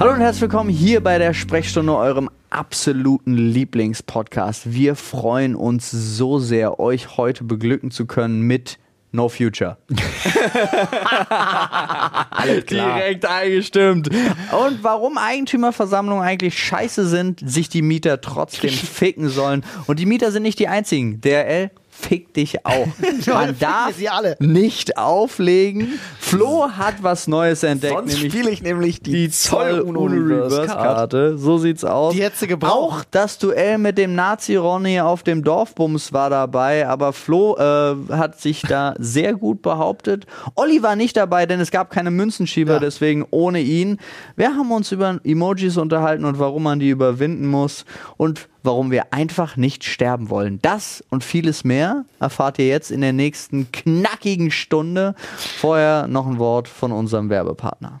Hallo und herzlich willkommen hier bei der Sprechstunde, eurem absoluten Lieblingspodcast. Wir freuen uns so sehr, euch heute beglücken zu können mit No Future. Alles klar. Direkt eingestimmt. Und warum Eigentümerversammlungen eigentlich scheiße sind, sich die Mieter trotzdem ficken sollen. Und die Mieter sind nicht die einzigen. DRL fick dich auch. Man darf sie alle. nicht auflegen. Flo hat was Neues entdeckt, Sonst spiele ich nämlich die, die Zoll Zoll-Uno Uno Reverse Reverse Card. Karte. So sieht's aus. Die hättest du gebraucht. Auch das Duell mit dem Nazi Ronny auf dem Dorfbums war dabei, aber Flo äh, hat sich da sehr gut behauptet. Olli war nicht dabei, denn es gab keine Münzenschieber, Ja. deswegen ohne ihn. Wir haben uns über Emojis unterhalten und warum man die überwinden muss und warum wir einfach nicht sterben wollen. Das und vieles mehr erfahrt ihr jetzt in der nächsten knackigen Stunde. Vorher noch ein Wort von unserem Werbepartner.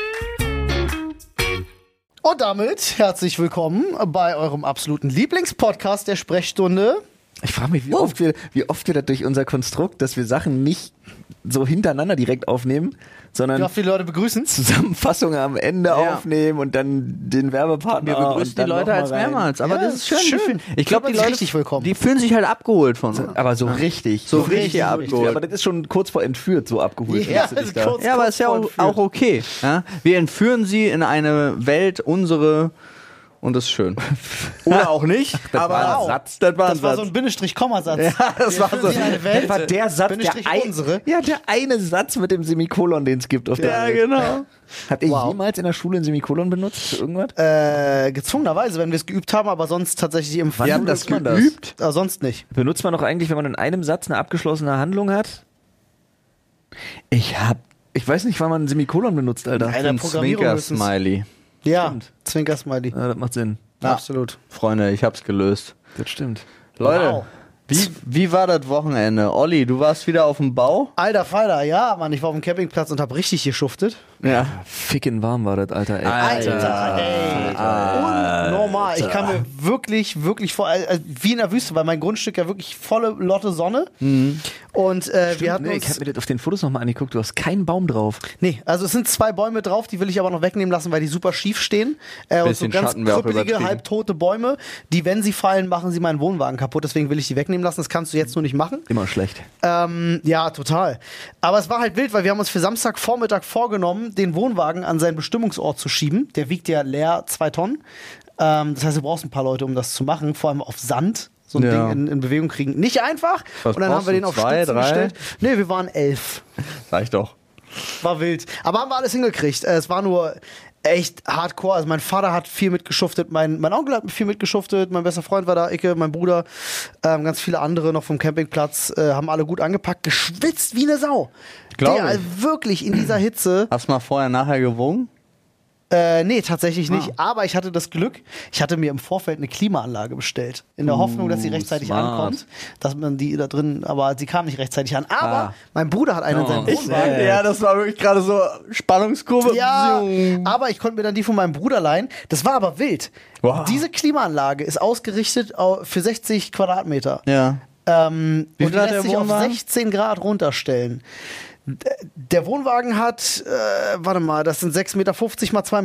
Und damit herzlich willkommen bei eurem absoluten Lieblingspodcast der Sprechstunde. Ich frage mich, wie, oft wir, wie oft wir das durch unser Konstrukt, dass wir Sachen nicht so hintereinander direkt aufnehmen, Wie sondern oft die Leute begrüßen. Zusammenfassungen am Ende Ja. aufnehmen und dann den Werbepartner. Wir begrüßen und dann die Leute als mehrmals, aber Ja, das ist schön. schön. Ich glaube, die Leute, richtig willkommen. die fühlen sich halt abgeholt von uns. Aber so richtig. So richtig richtig, abgeholt. Aber das ist schon kurz vor entführt, so abgeholt. Ja, also da. kurz- Ja, aber ist ja auch, auch okay. Ja? Wir entführen sie in eine Welt, unsere, und das ist schön. Oder auch nicht. aber war ein. Satz. Das war ein Das war Satz. so ein Bindestrich-Kommasatz. Ja, das war so. Das war der Satz, der, ein, unsere. ja, der eine Satz mit dem Semikolon, den es gibt auf der ja, Welt. genau. Habt ihr Wow. jemals in der Schule ein Semikolon benutzt für irgendwas? Äh, gezwungenerweise, wenn wir es geübt haben, aber sonst tatsächlich im Ja, benutzt man das? geübt? Äh, sonst nicht. Benutzt man doch eigentlich, wenn man in einem Satz eine abgeschlossene Handlung hat? Ich hab, ich weiß nicht, wann man ein Semikolon benutzt, Alter. Nein, der Programmierung höchstens. Zwinker-Smiley. Ja, Stimmt. Zwinker-Smiley. Ja, das macht Sinn. Absolut. Freunde, ich hab's gelöst. Das stimmt. Leute, Wow. Wie, wie war das Wochenende? Olli, du warst wieder auf dem Bau? Alter Falter, ja, Mann, ich war auf dem Campingplatz und hab richtig geschuftet. Ja. Ficken warm war das, Alter. Ey. Alter, ey. Unnormal. Ich kam mir wirklich, wirklich vor, äh, wie in der Wüste, weil mein Grundstück ja wirklich volle Lotte Sonne. Und äh, wir hatten nee, uns, ich hab mir das auf den Fotos nochmal angeguckt, du hast keinen Baum drauf. Nee, also es sind zwei Bäume drauf, die will ich aber noch wegnehmen lassen, weil die super schief stehen. Äh, und so ganz krüppelige, halbtote Bäume, die, wenn sie fallen, machen sie meinen Wohnwagen kaputt. Deswegen will ich die wegnehmen lassen. Das kannst du jetzt nur nicht machen. Immer schlecht. Ähm, ja, total. Aber es war halt wild, weil wir haben uns für Samstagvormittag vorgenommen, den Wohnwagen an seinen Bestimmungsort zu schieben. Der wiegt ja leer zwei Tonnen. Ähm, das heißt, du brauchst ein paar Leute, um das zu machen, vor allem auf Sand. So ein Ja. Ding in, in Bewegung kriegen. Nicht einfach. Was und dann haben wir den auf Zwei, Stützen drei? gestellt. Nee, wir waren elf. Ich doch. War wild. Aber haben wir alles hingekriegt. Äh, Es war nur echt hardcore. Also mein Vater hat viel mitgeschuftet, mein, mein Onkel hat viel mitgeschuftet, mein bester Freund war da, Icke, mein Bruder, ähm, ganz viele andere noch vom Campingplatz, äh, haben alle gut angepackt, geschwitzt wie eine Sau. Glaub Der, ich. wirklich in dieser Hitze. Hast du mal vorher, nachher gewogen? Äh, nee, tatsächlich nicht. Aber ich hatte das Glück, ich hatte mir im Vorfeld eine Klimaanlage bestellt. In der Hoffnung, dass sie rechtzeitig smart. ankommt. Dass man die da drin, aber sie kam nicht rechtzeitig an. Aber Ah. mein Bruder hat einen in seinem Oh. Wohnwagen. Ja, das war wirklich gerade so Spannungskurve. Ja, aber ich konnte mir dann die von meinem Bruder leihen. Das war aber wild. Wow. Diese Klimaanlage ist ausgerichtet au- für 60 Quadratmeter. Ja. Ähm, Wie und die lässt sich auf Wohnwagen? 16 Grad runterstellen. Der Wohnwagen hat, äh, warte mal, das sind 6,50 Meter mal 2,50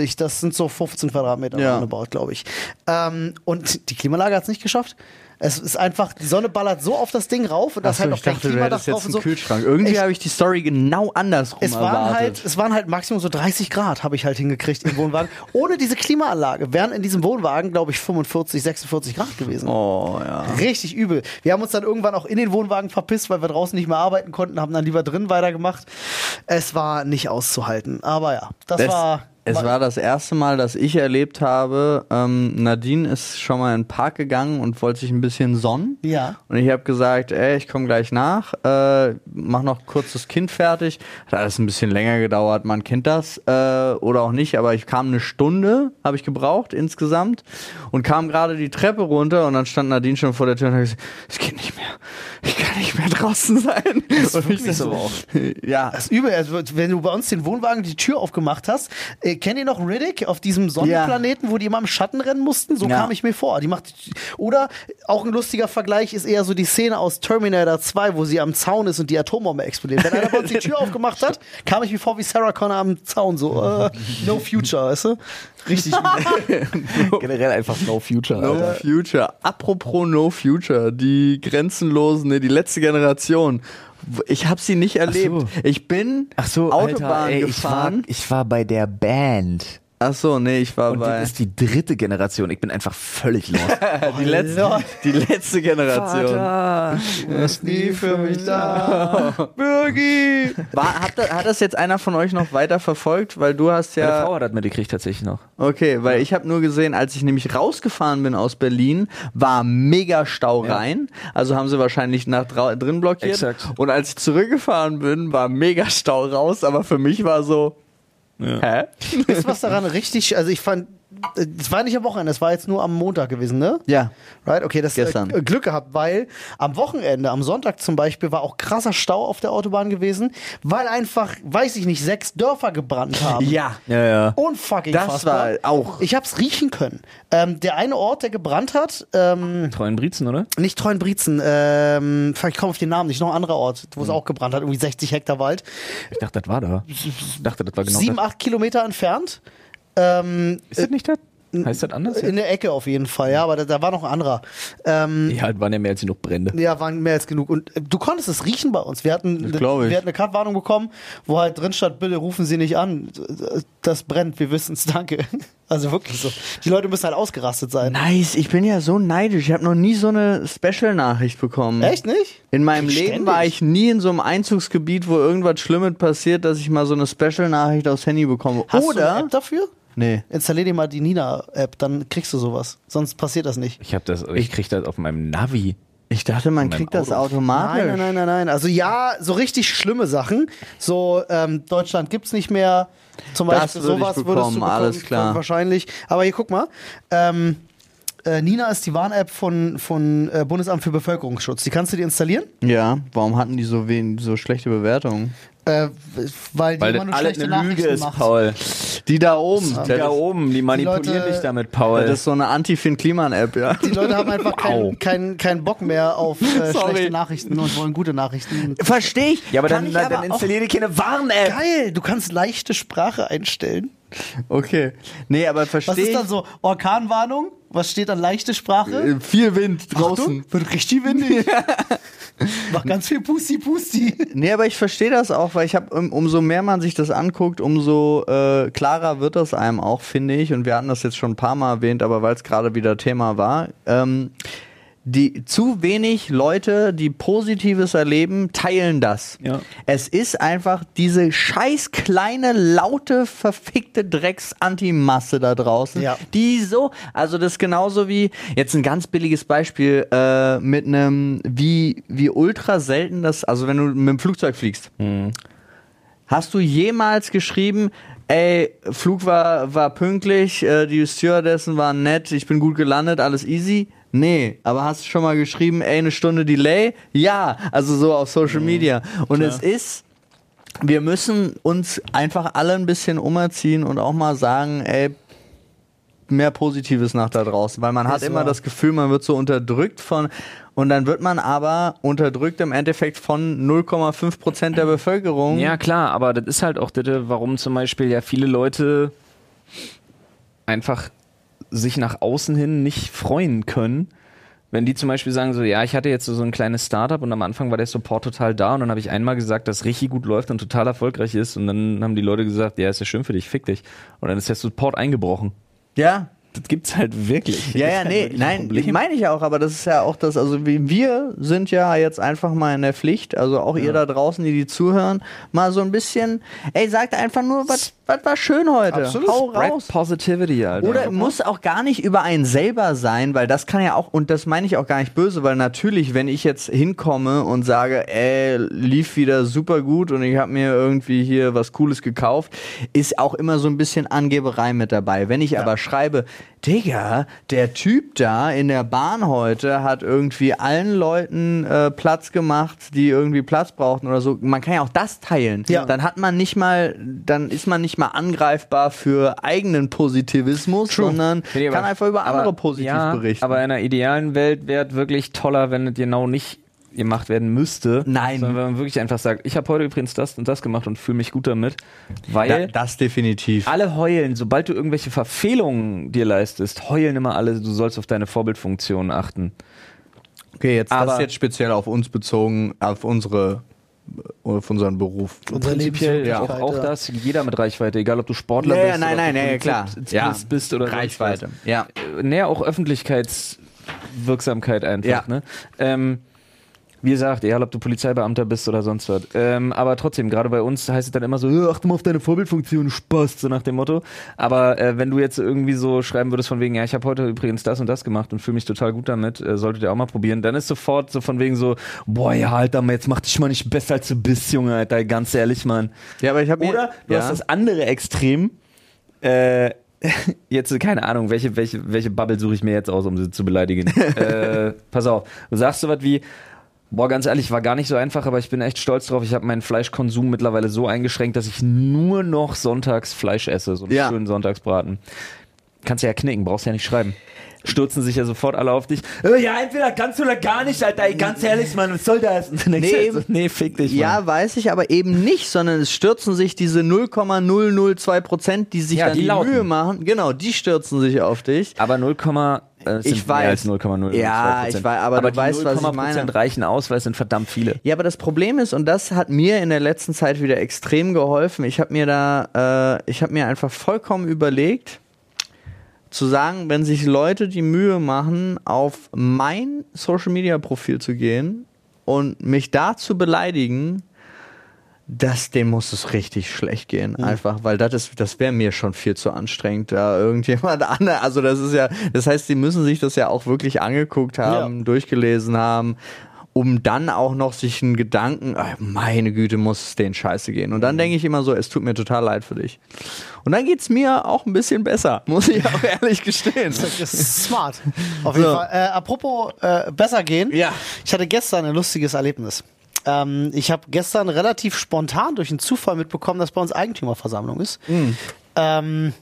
Meter. Das sind so 15 Quadratmeter Ja. roundabout, glaube ich. Ähm, und die Klimaanlage hat es nicht geschafft. Es ist einfach, die Sonne ballert so auf das Ding rauf und da ist Achso, halt noch ich kein dachte, Klimadach hättest drauf jetzt und so. Kühlschrank. Irgendwie habe ich die Story genau andersrum Es waren, erwartet. halt, es waren halt maximum so 30 Grad, habe ich halt hingekriegt im Wohnwagen. Ohne diese Klimaanlage wären in diesem Wohnwagen, glaube ich, 45, 46 Grad gewesen. oh, ja. Richtig übel. Wir haben uns dann irgendwann auch in den Wohnwagen verpisst, weil wir draußen nicht mehr arbeiten konnten, haben dann lieber drin weitergemacht. Es war nicht auszuhalten. Aber ja, das, Das, war. Es war das erste Mal, dass ich erlebt habe, ähm, Nadine ist schon mal in den Park gegangen und wollte sich ein bisschen sonnen. Ja. Und ich habe gesagt, ey, ich komme gleich nach, äh, mach noch kurz das Kind fertig. Hat alles ein bisschen länger gedauert, man kennt das äh, oder auch nicht, aber ich kam eine Stunde, habe ich gebraucht insgesamt und kam gerade die Treppe runter und dann stand Nadine schon vor der Tür und hat gesagt, es geht nicht mehr, ich kann nicht mehr draußen sein. und ich wirklich so auch. Ja, Das ist übel. Also, wenn du bei uns den Wohnwagen die Tür aufgemacht hast, äh, kennt ihr noch Riddick auf diesem Sonnenplaneten, wo die immer im Schatten rennen mussten? So Ja. kam ich mir vor. Die macht, oder auch ein lustiger Vergleich ist eher so die Szene aus Terminator 2, wo sie am Zaun ist und die Atombombe explodiert. Wenn einer bei uns die Tür aufgemacht hat, kam ich mir vor wie Sarah Connor am Zaun. So, äh, no future, weißt du? Richtig. Generell einfach No Future. No Alter. Future. Apropos No Future, die grenzenlosen, nee, die letzte Generation. Ich habe sie nicht erlebt. Ich bin Ach so, Autobahn Alter, ey, ich war, gefahren. ich war bei der Band. Ach so, nee, ich war Und bei das ist die dritte Generation. Ich bin einfach völlig lost. die letzte, die letzte Generation. Vater, Du bist nie für mich da. Birgi! War, hat, da- hat das jetzt einer von euch noch weiter verfolgt? Weil du hast Meine ja. Frau hat das mitgekriegt tatsächlich noch. Okay, weil ich habe nur gesehen, als ich nämlich rausgefahren bin aus Berlin, war mega Stau Ja. rein. Also haben sie wahrscheinlich nach drin blockiert. Exakt. Und als ich zurückgefahren bin, war mega Stau raus. Aber für mich war so, hä? Ist was daran richtig, also ich fand, es war nicht am Wochenende, es war jetzt nur am Montag gewesen, ne? Ja. Right, okay, das Gestern. Äh, Glück gehabt, weil am Wochenende, am Sonntag zum Beispiel, war auch krasser Stau auf der Autobahn gewesen, weil einfach, weiß ich nicht, sechs Dörfer gebrannt haben. Ja. Ja, ja. Unfucking Das fassbar. war auch- Ich hab's riechen können. Ähm, der eine Ort, der gebrannt hat, ähm, Treuen Briezen, oder? nicht Treuenbrietzen, ähm, fuck, ich komme auf den Namen nicht, noch ein anderer Ort, wo es Hm. auch gebrannt hat, irgendwie 60 Hektar Wald. Ich dachte, das war da. Ich dachte, das war genau Sieben, acht Kilometer entfernt. Ähm, Ist das nicht das? Heißt das anders? in der Ecke auf jeden Fall, ja, aber da, da war noch ein anderer. Ähm, Ja, waren ja mehr als genug Brände. Ja, waren mehr als genug. Und äh, du konntest es riechen bei uns. Wir hatten, Das glaub ich. wir hatten eine Kartwarnung bekommen, wo halt drin stand, bitte rufen Sie nicht an. Das brennt, wir wissen es, danke. Also wirklich so. Die Leute müssen halt ausgerastet sein. Nice, ich bin ja so neidisch. Ich habe noch nie so eine Special-Nachricht bekommen. Echt nicht? In meinem Krieg Leben ständig. war ich nie in so einem Einzugsgebiet, wo irgendwas Schlimmes passiert, dass ich mal so eine Special-Nachricht aufs Handy bekomme. Hast du Oder. eine App dafür? Nee. Installier dir mal die Nina-App, dann kriegst du sowas. Sonst passiert das nicht. Ich hab das, ich krieg das auf meinem Navi. Ich dachte, man kriegt das Auto. automatisch. Nein, nein, nein, nein, nein. Also ja, so richtig schlimme Sachen. So, ähm, Deutschland gibt's nicht mehr. Zum Das Beispiel würde ich sowas bekommen, würdest du bekommen, alles klar. Wahrscheinlich. Aber hier guck mal. Ähm, äh, Nina ist die Warn-App von, von äh, Bundesamt für Bevölkerungsschutz. Die kannst du dir installieren, Ja, warum hatten die so, wen, so schlechte Bewertungen? äh, weil die Weil immer das nur alles schlechte eine Lüge Nachrichten ist, macht. Paul. Die da oben. Die da oben, die manipulieren Leute- dich damit, Paul. Das ist so eine Anti-Finn-Kliman-App, ja. Die Leute haben einfach keinen kein, kein Bock mehr auf äh, schlechte Nachrichten und wollen gute Nachrichten. Verstehe ich. ja, aber Kann dann, ich dann, aber dann auch- installier dir keine Warn-App. Geil, du kannst leichte Sprache einstellen. Okay. Nee, aber Was verstehe ist dann so? Orkanwarnung? Was steht dann leichte Sprache? Äh, Viel Wind draußen. Achtung, wird richtig windig. Mach ganz viel Pusti Pusti. Nee, aber ich verstehe das auch, weil ich habe, um, umso mehr man sich das anguckt, umso äh, klarer wird das einem auch, finde ich. Und wir hatten das jetzt schon ein paar Mal erwähnt, aber weil es gerade wieder Thema war. Ähm, die zu wenig Leute, die Positives erleben, teilen das. Ja. Es ist einfach diese scheiß kleine, laute, verfickte Drecks-Antimasse da draußen, Ja. die so, also das ist genauso wie, jetzt ein ganz billiges Beispiel, äh, mit einem, wie, wie ultra selten das, also wenn du mit dem Flugzeug fliegst, hast du jemals geschrieben, ey, Flug war, war pünktlich, äh, die Stewardessen waren nett, ich bin gut gelandet, alles easy. Nee, aber hast du schon mal geschrieben, ey, eine Stunde Delay? Ja, also so auf Social Media. Und es ist, wir müssen uns einfach alle ein bisschen umerziehen und auch mal sagen, ey, mehr Positives nach da draußen, weil man hat Ist immer wahr. das Gefühl, man wird so unterdrückt von und dann wird man aber unterdrückt im Endeffekt von 0,5 Prozent der Bevölkerung. Ja, klar, aber das ist halt auch das, warum zum Beispiel ja viele Leute einfach sich nach außen hin nicht freuen können. Wenn die zum Beispiel sagen so, ja, ich hatte jetzt so, so ein kleines Startup und am Anfang war der Support total da und dann habe ich einmal gesagt, dass richtig gut läuft und total erfolgreich ist und dann haben die Leute gesagt, ja, ist ja schön für dich, fick dich. Und dann ist der Support eingebrochen. ja, Das gibt's halt wirklich. Ja, ja, halt nee, nein, Problem. meine ich auch, aber das ist ja auch das, also wie- wir sind ja jetzt einfach mal in der Pflicht, also auch ihr da draußen, die die zuhören, mal so ein bisschen, ey, sagt einfach nur, was was war schön heute, Absolut. hau Spread raus. Positivity, Alter. Oder muss auch gar nicht über einen selber sein, weil das kann ja auch, und das meine ich auch gar nicht böse, weil natürlich, wenn ich jetzt hinkomme und sage, ey, lief wieder super gut und ich habe mir irgendwie hier was Cooles gekauft, ist auch immer so ein bisschen Angeberei mit dabei. Wenn ich aber schreibe, Digga, der Typ da in der Bahn heute hat irgendwie allen Leuten äh, Platz gemacht, die irgendwie Platz brauchten oder so. Man kann ja auch das teilen. Ja. Dann hat man nicht mal, dann ist man nicht mal angreifbar für eigenen Positivismus, sondern Nee, kann aber- einfach über andere aber- positiv ja, berichten. Aber in einer idealen Welt wäre es wirklich toller, wenn es genau nicht gemacht werden müsste. Nein. Sondern wenn man wirklich einfach sagt, ich habe heute übrigens das und das gemacht und fühle mich gut damit. Weil da, das definitiv. alle heulen, sobald du irgendwelche Verfehlungen dir leistest, heulen immer alle, du sollst auf deine Vorbildfunktion achten. Okay, jetzt das Aber- ist jetzt speziell auf uns bezogen, auf unsere auf unseren Beruf. Unsere Prinzipiell ja. auch, auch das, jeder mit Reichweite, egal ob du Sportler Ja, ja, bist nein, nein, ja, klar. Ja. bist oder Reichweite. Ja. Äh, Näher auch Öffentlichkeitswirksamkeit einfach. Ja. Ne? Ähm, wie gesagt, egal ob du Polizeibeamter bist oder sonst was. Ähm, aber trotzdem, gerade bei uns heißt es dann immer so, "Äh, achte mal auf deine Vorbildfunktion, Spaß, so nach dem Motto. Aber äh, wenn du jetzt irgendwie so schreiben würdest von wegen, ja, ich habe heute übrigens das und das gemacht und fühle mich total gut damit, äh, solltet ihr auch mal probieren, dann ist sofort so von wegen so, boah, ja, Alter, jetzt mach dich mal nicht besser als du bist, Junge, Alter, ganz ehrlich, Mann. Ja, aber ich habe Oder du ja. hast das andere Extrem. Äh, jetzt keine Ahnung, welche, welche, welche Bubble suche ich mir jetzt aus, um sie zu beleidigen. äh, pass auf, du sagst so was wie, boah, ganz ehrlich, war gar nicht so einfach, aber ich bin echt stolz drauf. Ich habe meinen Fleischkonsum mittlerweile so eingeschränkt, dass ich nur noch sonntags Fleisch esse, so einen Ja. schönen Sonntagsbraten. Kannst ja knicken, brauchst ja nicht schreiben. Stürzen sich ja sofort alle auf dich. Äh, ja, entweder kannst du oder gar nicht, Alter. Ey, ganz ehrlich, Mann, was soll das? Nee, halt so, nee, fick dich, Mann. Ja, weiß ich, aber eben nicht, sondern es stürzen sich diese 0,002 Prozent, die sich Ja, dann die die. Mühe machen. Genau, die stürzen sich auf dich. Aber 0, äh, es Ich sind weiß. mehr als 0,0. Ja, ich weiß, aber du die weißt, was ich 0,0% meine. reichen aus, weil es sind verdammt viele. Ja, aber das Problem ist, und das hat mir in der letzten Zeit wieder extrem geholfen, ich habe mir da, äh, ich habe mir einfach vollkommen überlegt, zu sagen, wenn sich Leute die Mühe machen, auf mein Social-Media-Profil zu gehen und mich da zu beleidigen, das, dem muss es richtig schlecht gehen, einfach, weil das ist, das wäre mir schon viel zu anstrengend, da irgendjemand anderes, also das ist ja, das heißt, die müssen sich das ja auch wirklich angeguckt haben, durchgelesen haben, um dann auch noch sich einen Gedanken, meine Güte, muss es denen scheiße gehen. Und dann denke ich immer so, es tut mir total leid für dich. Und dann geht's mir auch ein bisschen besser, muss ich auch ehrlich gestehen. Das ist smart. Auf jeden So. Fall. Äh, apropos äh, besser gehen. Ja. Ich hatte gestern ein lustiges Erlebnis. Ähm, ich habe gestern relativ spontan durch einen Zufall mitbekommen, dass bei uns Eigentümerversammlung ist. Mhm. Ähm,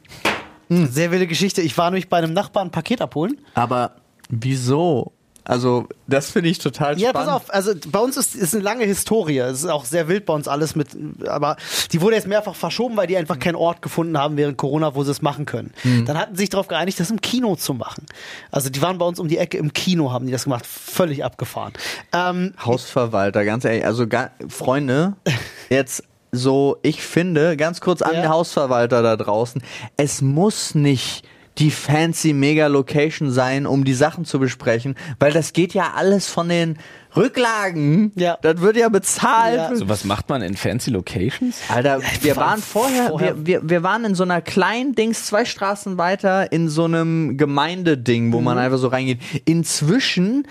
Sehr wilde Geschichte. Ich war nämlich bei einem Nachbarn ein Paket abholen. Aber wieso? Also, das finde ich total Ja, spannend. pass auf, also bei uns ist, ist eine lange Historie. Es ist auch sehr wild bei uns alles mit, aber die wurde jetzt mehrfach verschoben, weil die einfach keinen Ort gefunden haben während Corona, wo sie es machen können. Dann hatten sie sich darauf geeinigt, das im Kino zu machen. Also die waren bei uns um die Ecke im Kino, haben die das gemacht. Völlig abgefahren. Ähm, Hausverwalter, ganz ehrlich, also ga, Freunde, jetzt so, ich finde, ganz kurz an Ja. den Hausverwalter da draußen, es muss nicht die fancy Mega-Location sein, um die Sachen zu besprechen, weil das geht ja alles von den Rücklagen. Ja. Das wird ja bezahlt. Ja. So, was macht man in fancy Locations? Alter, wir waren vorher, vorher- Wir, wir, wir waren in so einer kleinen Dings, zwei Straßen weiter, in so einem Gemeindeding, wo man einfach so reingeht. Inzwischen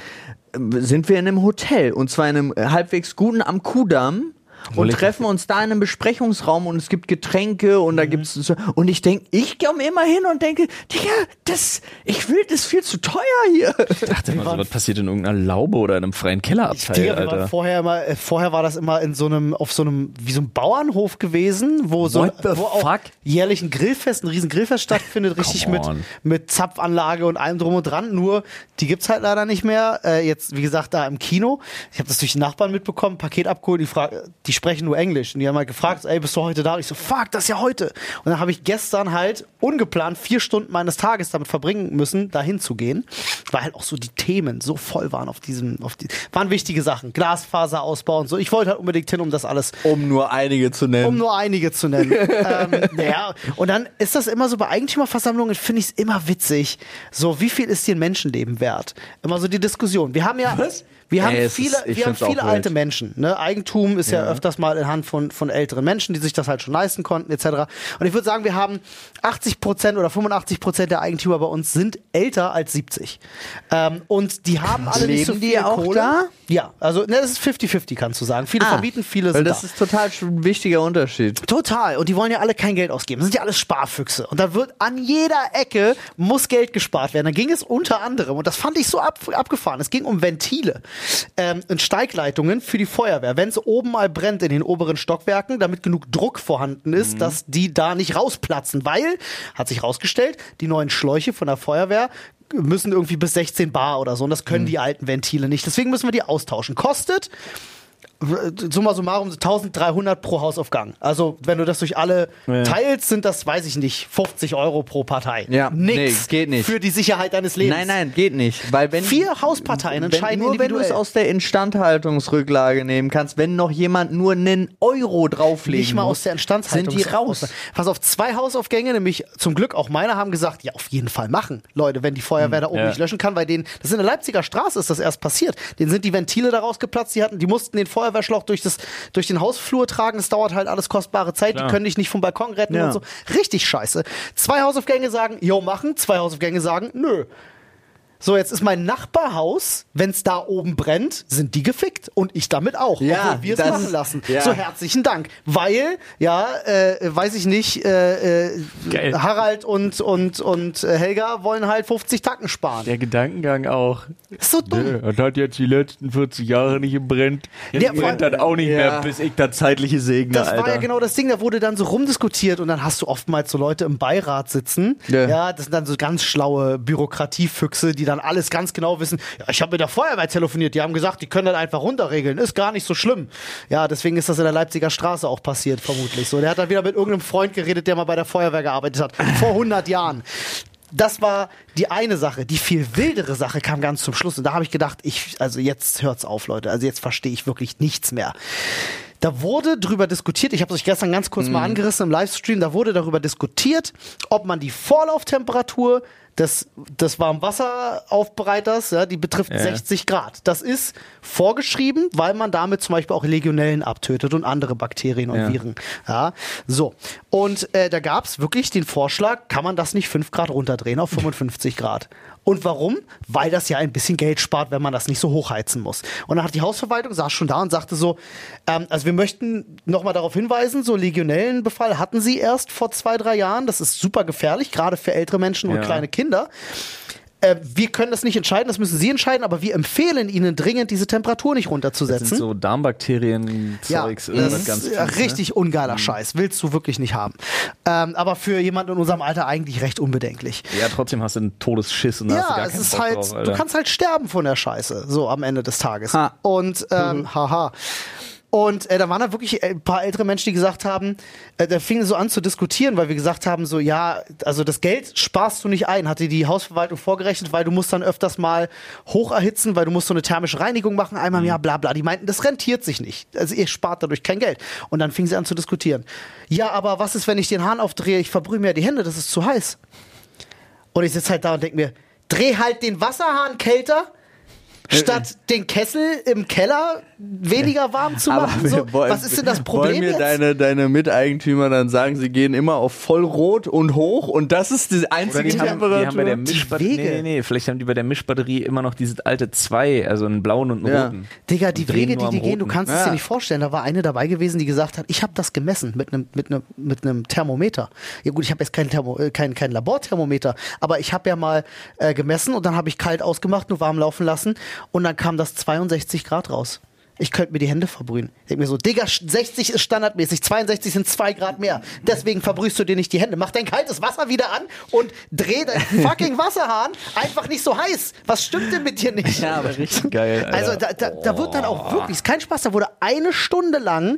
äh, sind wir in einem Hotel und zwar in einem halbwegs guten am Kudamm. Und treffen uns da in einem Besprechungsraum und es gibt Getränke und da gibt's so, und ich denke, ich komme immer hin und denke, Digga, das, ich will, das ist viel zu teuer hier. Ich dachte immer so, was passiert in irgendeiner Laube oder in einem freien Kellerabteil, Digga, wir waren Alter. vorher immer, äh, vorher war das immer in so einem, auf so einem, wie so einem Bauernhof gewesen, wo so What the wo auch jährlich ein Grillfest, ein riesen Grillfest stattfindet, richtig mit, mit Zapfanlage und allem drum und dran. Nur, die gibt's halt leider nicht mehr. Äh, jetzt, wie gesagt, da im Kino. Ich habe das durch die Nachbarn mitbekommen, Paket abgeholt, die, fra- die sprechen nur Englisch. Und die haben halt gefragt, ey, bist du heute da? Und ich so, fuck, das ist ja heute. Und dann habe ich gestern halt ungeplant vier Stunden meines Tages damit verbringen müssen, dahin zu gehen. Weil halt auch so die Themen so voll waren auf diesem, auf die, waren wichtige Sachen. Glasfaserausbau und so. Ich wollte halt unbedingt hin, um das alles Um nur einige zu nennen. um nur einige zu nennen. ähm, ja, und dann ist das immer so bei Eigentümerversammlungen, finde ich es immer witzig. So, wie viel ist dir ein Menschenleben wert? Immer so die Diskussion. Wir haben ja, wir haben Ey, es viele, ist- wir haben viele wild. alte Menschen. Ne? Eigentum ist ja. öfters mal in Hand von, von älteren Menschen, die sich das halt schon leisten konnten, etc. Und ich würde sagen, wir haben 80 Prozent oder 85 Prozent der Eigentümer bei uns sind älter als 70. Ähm, und die haben alle nicht so Leben die viel auch Kohle. da? Ja, also ne, das ist 50-50, kannst du sagen. Viele Ah, vermieten, viele sind das da. ist total ein wichtiger Unterschied. Total. Und die wollen ja alle kein Geld ausgeben. Das sind ja alles Sparfüchse. Und da wird an jeder Ecke muss Geld gespart werden. Da ging es unter anderem, und das fand ich so ab, abgefahren, es ging um Ventile ähm, und Steigleitungen für die Feuerwehr. Wenn es oben mal brennt in den oberen Stockwerken, damit genug Druck vorhanden ist, dass die da nicht rausplatzen. Weil, hat sich rausgestellt, die neuen Schläuche von der Feuerwehr müssen irgendwie bis 16 Bar oder so. Und das können die alten Ventile nicht. Deswegen müssen wir die austauschen. Kostet summa summarum 1300 pro Hausaufgang. Also, wenn du das durch alle Ja. teilst, sind das, weiß ich nicht, 50 Euro pro Partei. Ja, Nix nee, geht nicht. Für die Sicherheit deines Lebens. Nein, nein, geht nicht. Weil wenn Vier Hausparteien wenn, entscheiden nur wenn du es aus der Instandhaltungsrücklage nehmen kannst, wenn noch jemand nur einen Euro drauflegen nicht mal muss, aus der Instandhaltung. sind die raus. Pass auf, zwei Hausaufgänge, nämlich zum Glück auch meine, haben gesagt, ja, auf jeden Fall machen, Leute, wenn die Feuerwehr da oben ja. nicht löschen kann, weil denen, das ist in der Leipziger Straße ist das erst passiert. Denen sind die Ventile da rausgeplatzt, die hatten, die mussten den Feuerwehrschlauch durch das, durch den Hausflur tragen, das dauert halt alles kostbare Zeit, Klar. die können dich nicht vom Balkon retten Ja. und so. Richtig scheiße. Zwei Hausaufgänge sagen, jo, machen, zwei Hausaufgänge sagen, nö. So, jetzt ist mein Nachbarhaus, wenn es da oben brennt, sind die gefickt. Und ich damit auch. Ja, obwohl wir es machen lassen. ja. So, herzlichen Dank. Weil, ja, äh, weiß ich nicht, äh, äh. Harald und, und, und äh, Helga wollen halt 50 Tacken sparen. Der Gedankengang auch. Ist so dumm. Nö, das hat jetzt die letzten 40 Jahre nicht gebrennt. Jetzt Ja, brennt das auch nicht Ja. mehr, bis ich da zeitliche segne, Das Alter. war ja genau das Ding, da wurde dann so rumdiskutiert und dann hast du oftmals so Leute im Beirat sitzen. Ja. Ja, das sind dann so ganz schlaue Bürokratiefüchse, die dann alles ganz genau wissen. Ja, ich habe mit der Feuerwehr telefoniert, die haben gesagt, die können das einfach runterregeln, ist gar nicht so schlimm. Ja, deswegen ist das in der Leipziger Straße auch passiert, vermutlich. So, der hat dann wieder mit irgendeinem Freund geredet, der mal bei der Feuerwehr gearbeitet hat, vor 100 Jahren. Das war die eine Sache. Die viel wildere Sache kam ganz zum Schluss. Und da habe ich gedacht, ich, also jetzt hört's auf, Leute. Also jetzt verstehe ich wirklich nichts mehr. Da wurde drüber diskutiert, ich habe es euch gestern ganz kurz mal angerissen im Livestream, da wurde darüber diskutiert, ob man die Vorlauftemperatur des, des Warmwasseraufbereiters, ja, die betrifft Ja. 60 Grad. Das ist vorgeschrieben, weil man damit zum Beispiel auch Legionellen abtötet und andere Bakterien und Ja. Viren. Ja, so. Und äh, da gab es wirklich den Vorschlag, kann man das nicht 5 Grad runterdrehen auf 55 Grad? Und warum? Weil das ja ein bisschen Geld spart, wenn man das nicht so hochheizen muss. Und dann hat die Hausverwaltung, saß schon da und sagte so, ähm, also wir möchten nochmal darauf hinweisen, so Legionellenbefall hatten sie erst vor zwei, drei Jahren. Das ist super gefährlich, gerade für ältere Menschen und Ja. kleine Kinder. Äh, wir können das nicht entscheiden, das müssen Sie entscheiden, aber wir empfehlen Ihnen dringend, diese Temperatur nicht das runterzusetzen. sind so Darmbakterien-Zeugs, Ja, irgendwas das ganz ist ja fies, ne? richtig ungeiler Scheiß. Willst du wirklich nicht haben. Ähm, aber für jemanden in unserem Alter eigentlich recht unbedenklich. Ja, trotzdem hast du einen Todesschiss und da hast du Ja, gar es ist Bock halt, drauf, du kannst halt sterben von der Scheiße, so am Ende des Tages. Ha. Und, ähm, haha. Und äh, da waren da wirklich äh, ein paar ältere Menschen, die gesagt haben, äh, da fingen so an zu diskutieren, weil wir gesagt haben, so ja, also das Geld sparst du nicht ein, hatte die Hausverwaltung vorgerechnet, weil du musst dann öfters mal hoch erhitzen, weil du musst so eine thermische Reinigung machen, einmal im Jahr, bla bla. Die meinten, das rentiert sich nicht. Also ihr spart dadurch kein Geld. Und dann fingen sie an zu diskutieren. Ja, aber was ist, wenn ich den Hahn aufdrehe, ich verbrühe mir die Hände, das ist zu heiß. Und ich sitze halt da und denke mir, dreh halt den Wasserhahn kälter, statt den Kessel im Keller weniger warm zu machen? So, wollen- was ist denn das Wollen Problem mir jetzt? deine, deine Miteigentümer dann sagen, sie gehen immer auf vollrot und hoch und das ist die einzige die haben, Temperatur? die haben bei der Die Mischbatterie. Wege. Nee, nee, nee, vielleicht haben die bei der Mischbatterie immer noch dieses alte zwei, also einen blauen und einen Ja. roten. Digga, die Wege, die die gehen, du kannst es Ja. dir nicht vorstellen. Da war eine dabei gewesen, die gesagt hat, ich habe das gemessen mit einem mit einem mit einem Thermometer. Ja gut, ich habe jetzt kein, Thermo, äh, kein kein Laborthermometer, aber ich habe ja mal äh, gemessen und dann habe ich kalt ausgemacht, nur warm laufen lassen und dann kam das 62 Grad raus. Ich könnte mir die Hände verbrühen. Ich denk mir so, Digga, 60 ist standardmäßig, 62 sind 2 Grad mehr. Deswegen verbrühst du dir nicht die Hände. Mach dein kaltes Wasser wieder an und dreh dein fucking Wasserhahn einfach nicht so heiß. Was stimmt denn mit dir nicht? Ja, aber richtig. Geil. Alter. Also da, da, da wird dann auch wirklich, ist kein Spaß, da wurde eine Stunde lang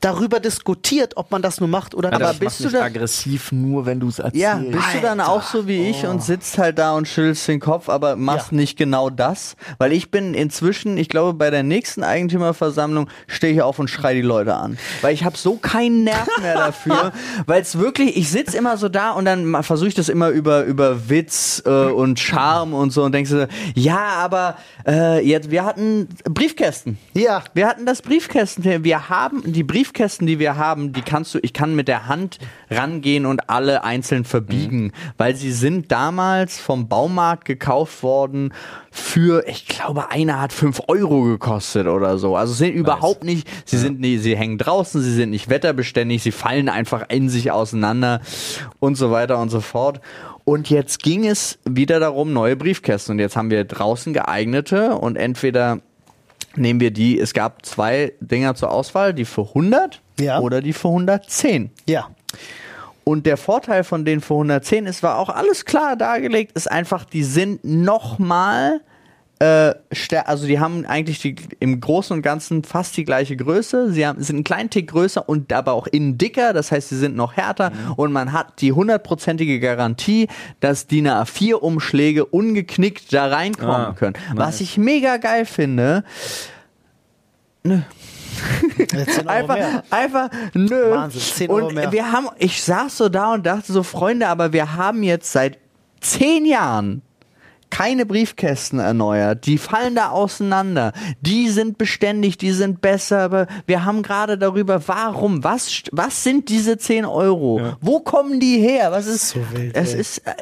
darüber diskutiert, ob man das nur macht oder Alter, nicht. das bist du da- aggressiv nur, wenn du es erzählst. Ja, bist du dann auch so wie ich und sitzt halt da und schüttelst den Kopf, aber machst Ja. nicht genau das? Weil ich bin inzwischen, ich glaube, bei der nächsten Eigentümerversammlung stehe ich auf und schrei die Leute an. Weil ich habe so keinen Nerv mehr dafür, weil es wirklich, ich sitz immer so da und dann versuche ich das immer über, über Witz äh, und Charme und so und denkst du, ja, aber äh, jetzt, wir hatten Briefkästen. Ja. Wir hatten das Briefkästen. Wir haben die Briefkästen, die wir haben, die kannst du, ich kann mit der Hand rangehen und alle einzeln verbiegen, weil sie sind damals vom Baumarkt gekauft worden für, ich glaube, einer hat fünf Euro gekostet oder so. Also sind überhaupt nicht, sie sind nie, sie hängen draußen, sie sind nicht wetterbeständig, sie fallen einfach in sich auseinander und so weiter und so fort. Und jetzt ging es wieder darum, neue Briefkästen. Und jetzt haben wir draußen geeignete und entweder nehmen wir die, es gab zwei Dinger zur Auswahl, die für 100 Ja. oder die für 110. Ja. Und der Vorteil von denen für 110 ist, war auch alles klar dargelegt, ist einfach, die sind nochmal, äh, also die haben eigentlich die, im Großen und Ganzen fast die gleiche Größe. Sie haben, sind einen kleinen Tick größer und aber auch innen dicker, das heißt, sie sind noch härter und man hat die hundertprozentige Garantie, dass DIN A4-Umschläge ungeknickt da reinkommen Ah, können. Was nice. ich mega geil finde, Jetzt 10 Euro einfach, mehr. einfach, nö. Wahnsinn, 10 Euro und mehr. wir haben, ich saß so da und dachte so, Freunde, aber wir haben jetzt seit zehn Jahren keine Briefkästen erneuert. Die fallen da auseinander. Die sind beständig, die sind besser, aber wir haben gerade darüber, warum, was, was sind diese 10 Euro? Wo kommen die her? Was ist, So wild, es ey. ist, äh,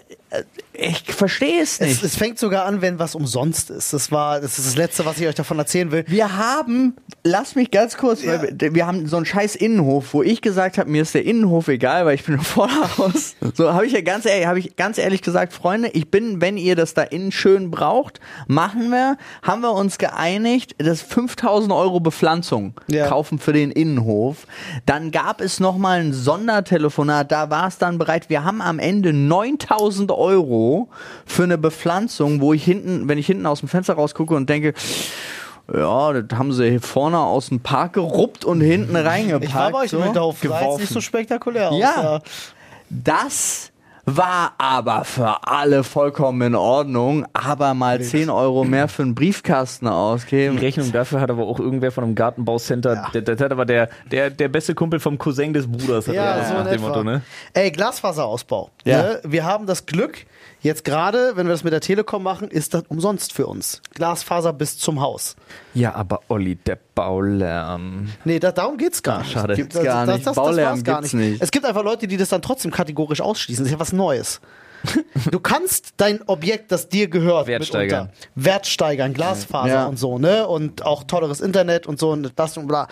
ich verstehe es Es, nicht. es fängt sogar an, wenn was umsonst ist. Das war, das ist das Letzte, was ich euch davon erzählen will. Wir haben, lass mich ganz kurz, weil wir, wir haben so einen scheiß Innenhof, wo ich gesagt habe, mir ist der Innenhof egal, weil ich bin im Vorderhaus. So habe ich ja ganz ehrlich, habe ich ganz ehrlich gesagt, Freunde, ich bin, wenn ihr das da innen schön braucht, machen wir, haben wir uns geeinigt, das 5000 Euro Bepflanzung Ja. kaufen für den Innenhof. Dann gab es noch mal ein Sondertelefonat, da war es dann bereit. Wir haben am Ende 9000 Euro für eine Bepflanzung, wo ich hinten, wenn ich hinten aus dem Fenster rausgucke und denke, ja, das haben sie hier vorne aus dem Park geruppt und hinten reingepackt. Ich war bei euch so. Sah jetzt geworfen. nicht so spektakulär aus. Ja. Das war aber für alle vollkommen in Ordnung, aber mal 10 Euro mehr für einen Briefkasten Die ausgeben. Rechnung dafür hat aber auch irgendwer von einem Gartenbaucenter, der, der hat aber der, der, der beste Kumpel vom Cousin des Bruders, hat Ja, er so nach dem. Motto, ne? Ey, Glasfaserausbau. Ja. Ne? Wir haben das Glück, jetzt gerade, wenn wir das mit der Telekom machen, ist das umsonst für uns. Glasfaser bis zum Haus. Ja, aber Olli, der Baulärm. Nee, da, darum geht's gar nicht. schade. Gibt's gar nicht. Baulärm war's gar gibt's nicht. Es gibt einfach Leute, die das dann trotzdem kategorisch ausschließen. Das ist ja was Neues. Du kannst dein Objekt, das dir gehört, Wert steigern. Wert steigern, Glasfaser Ja. und so, ne? Und auch tolleres Internet und so und das und bla.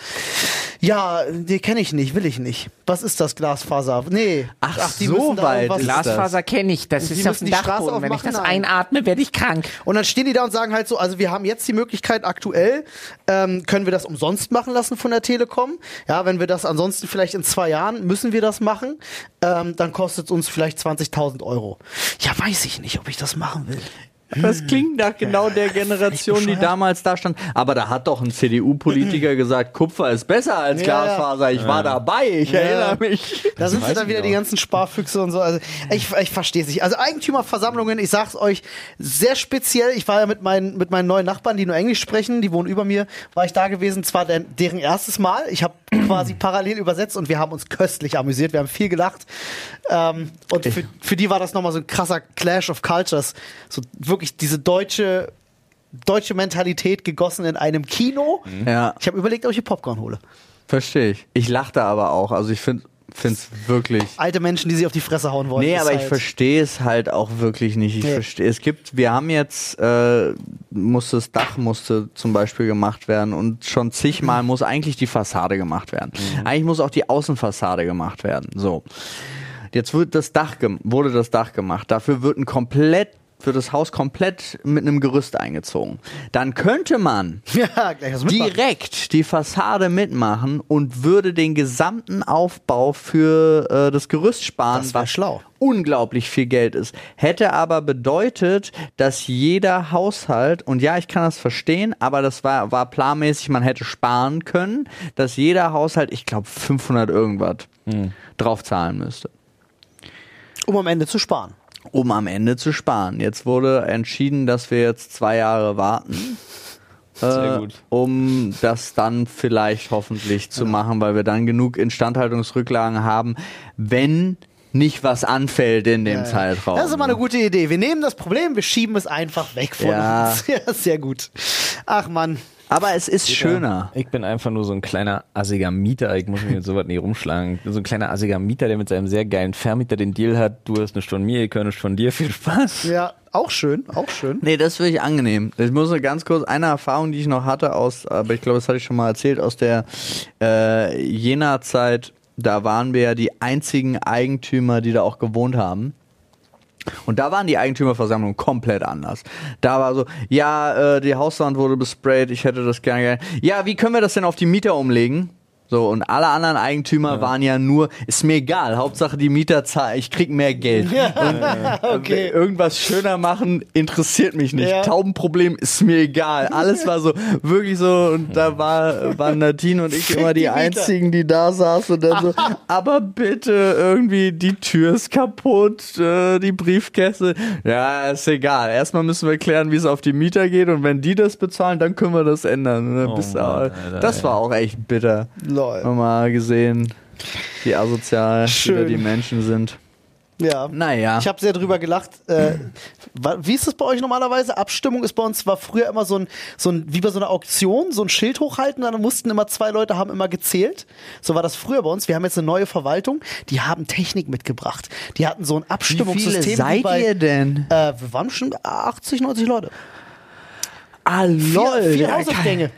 Ja, die kenne ich nicht, will ich nicht. Was ist das Glasfaser? Nee. Ach, die so da weit das. Glasfaser kenne ich, das Die ist auf dem die Straße Dachboden. Wenn ich das Nein. einatme, werde ich krank. Und dann stehen die da und sagen halt so, also wir haben jetzt die Möglichkeit aktuell, ähm, können wir das umsonst machen lassen von der Telekom. Ja, wenn wir das ansonsten vielleicht in zwei Jahren müssen wir das machen, ähm, dann kostet es uns vielleicht 20.000 Euro. Ja, weiß ich nicht, ob ich das machen will. Das klingt nach genau der Generation, die damals da stand. Aber da hat doch ein CDU-Politiker gesagt, Kupfer ist besser als. Glasfaser. Ich war dabei, ich Ja. erinnere mich. Da sind dann wieder auch. die ganzen Sparfüchse und so. Also ich, ich verstehe es nicht. Also Eigentümerversammlungen, ich sag's euch, sehr speziell. Ich war ja mit meinen, mit meinen neuen Nachbarn, die nur Englisch sprechen, die wohnen über mir, war ich da gewesen. Zwar der, deren erstes Mal. Ich habe quasi parallel übersetzt und wir haben uns köstlich amüsiert. Wir haben viel gelacht. Ähm, und für, für die war das nochmal so ein krasser Clash of Cultures. So wirklich diese deutsche deutsche Mentalität gegossen in einem Kino. Ja, Ich habe überlegt, ob ich hier Popcorn hole. verstehe ich. Ich lachte aber auch. Also ich finde es wirklich. Alte Menschen, die sich auf die Fresse hauen wollen. Nee, aber ich halt- verstehe es halt auch wirklich nicht. Ich Nee. verstehe, es gibt, wir haben jetzt, äh, musste das Dach musste zum Beispiel gemacht werden und schon zigmal muss eigentlich die Fassade gemacht werden. Eigentlich muss auch die Außenfassade gemacht werden. So. Jetzt wird das Dach, wurde das Dach gemacht. Dafür wird ein komplett, wird das Haus komplett mit einem Gerüst eingezogen. Dann könnte man Ja, direkt die Fassade mitmachen und würde den gesamten Aufbau für äh, das Gerüst sparen, Das was schlau. unglaublich viel Geld ist. Hätte aber bedeutet, dass jeder Haushalt, und ja, ich kann das verstehen, aber das war, war planmäßig, man hätte sparen können, dass jeder Haushalt, ich glaube, 500 irgendwas drauf zahlen müsste Um am Ende zu sparen. um am Ende zu sparen. Jetzt wurde entschieden, dass wir jetzt zwei Jahre warten. Sehr äh, gut. Um das dann vielleicht hoffentlich zu machen, weil wir dann genug Instandhaltungsrücklagen haben, wenn nicht was anfällt in dem Zeitraum. Das ist immer eine gute Idee. Wir nehmen das Problem, wir schieben es einfach weg von Ja. uns. Ja, sehr gut. Ach Mann. Aber es ist schöner. Ich bin einfach nur so ein kleiner assiger Mieter. Ich muss mich mit sowas nie rumschlagen. So ein kleiner assiger Mieter, der mit seinem sehr geilen Vermieter den Deal hat. Du hast nicht von mir, ich höre nicht von dir. Viel Spaß. Ja, auch schön, auch schön. Nee, das finde ich angenehm. Ich muss nur ganz kurz eine Erfahrung, die ich noch hatte aus, aber ich glaube, das hatte ich schon mal erzählt, aus der äh, Jena-Zeit. Da waren wir ja die einzigen Eigentümer, die da auch gewohnt haben. Und da waren die Eigentümerversammlungen komplett anders. Da war so, ja, äh, die Hauswand wurde besprayt, ich hätte das gerne. Ja, wie können wir das denn auf die Mieter umlegen? So, und alle anderen Eigentümer waren ja nur, ist mir egal, Hauptsache die Mieter zahlen, ich krieg mehr Geld. okay. Irgendwas schöner machen interessiert mich nicht. Ja. Taubenproblem ist mir egal. Alles war so, wirklich so, und da war, waren Nadine und ich immer die, die einzigen, die da saßen und dann so, aber bitte irgendwie die Tür ist kaputt, äh, die Briefkäste. Ja, ist egal. Erstmal müssen wir klären, wie es auf die Mieter geht und wenn die das bezahlen, dann können wir das ändern. Und Oh Mann, Alter, das war auch echt bitter. Lol. Mal gesehen, wie asozial Schön. die Menschen sind. Ja. Naja. Ich habe sehr drüber gelacht. Äh, wie ist es bei euch normalerweise? Abstimmung ist bei uns, war früher immer so ein, so ein, wie bei so einer Auktion, so ein Schild hochhalten, dann mussten immer zwei Leute haben immer gezählt. So war das früher bei uns. Wir haben jetzt eine neue Verwaltung, die haben Technik mitgebracht. Die hatten so ein Wie Abstimmungssystem. viele wie seid bei, ihr denn? Äh, wir waren schon 80, 90 Leute. Ah, Vier, vier ja, Hausaufgänge.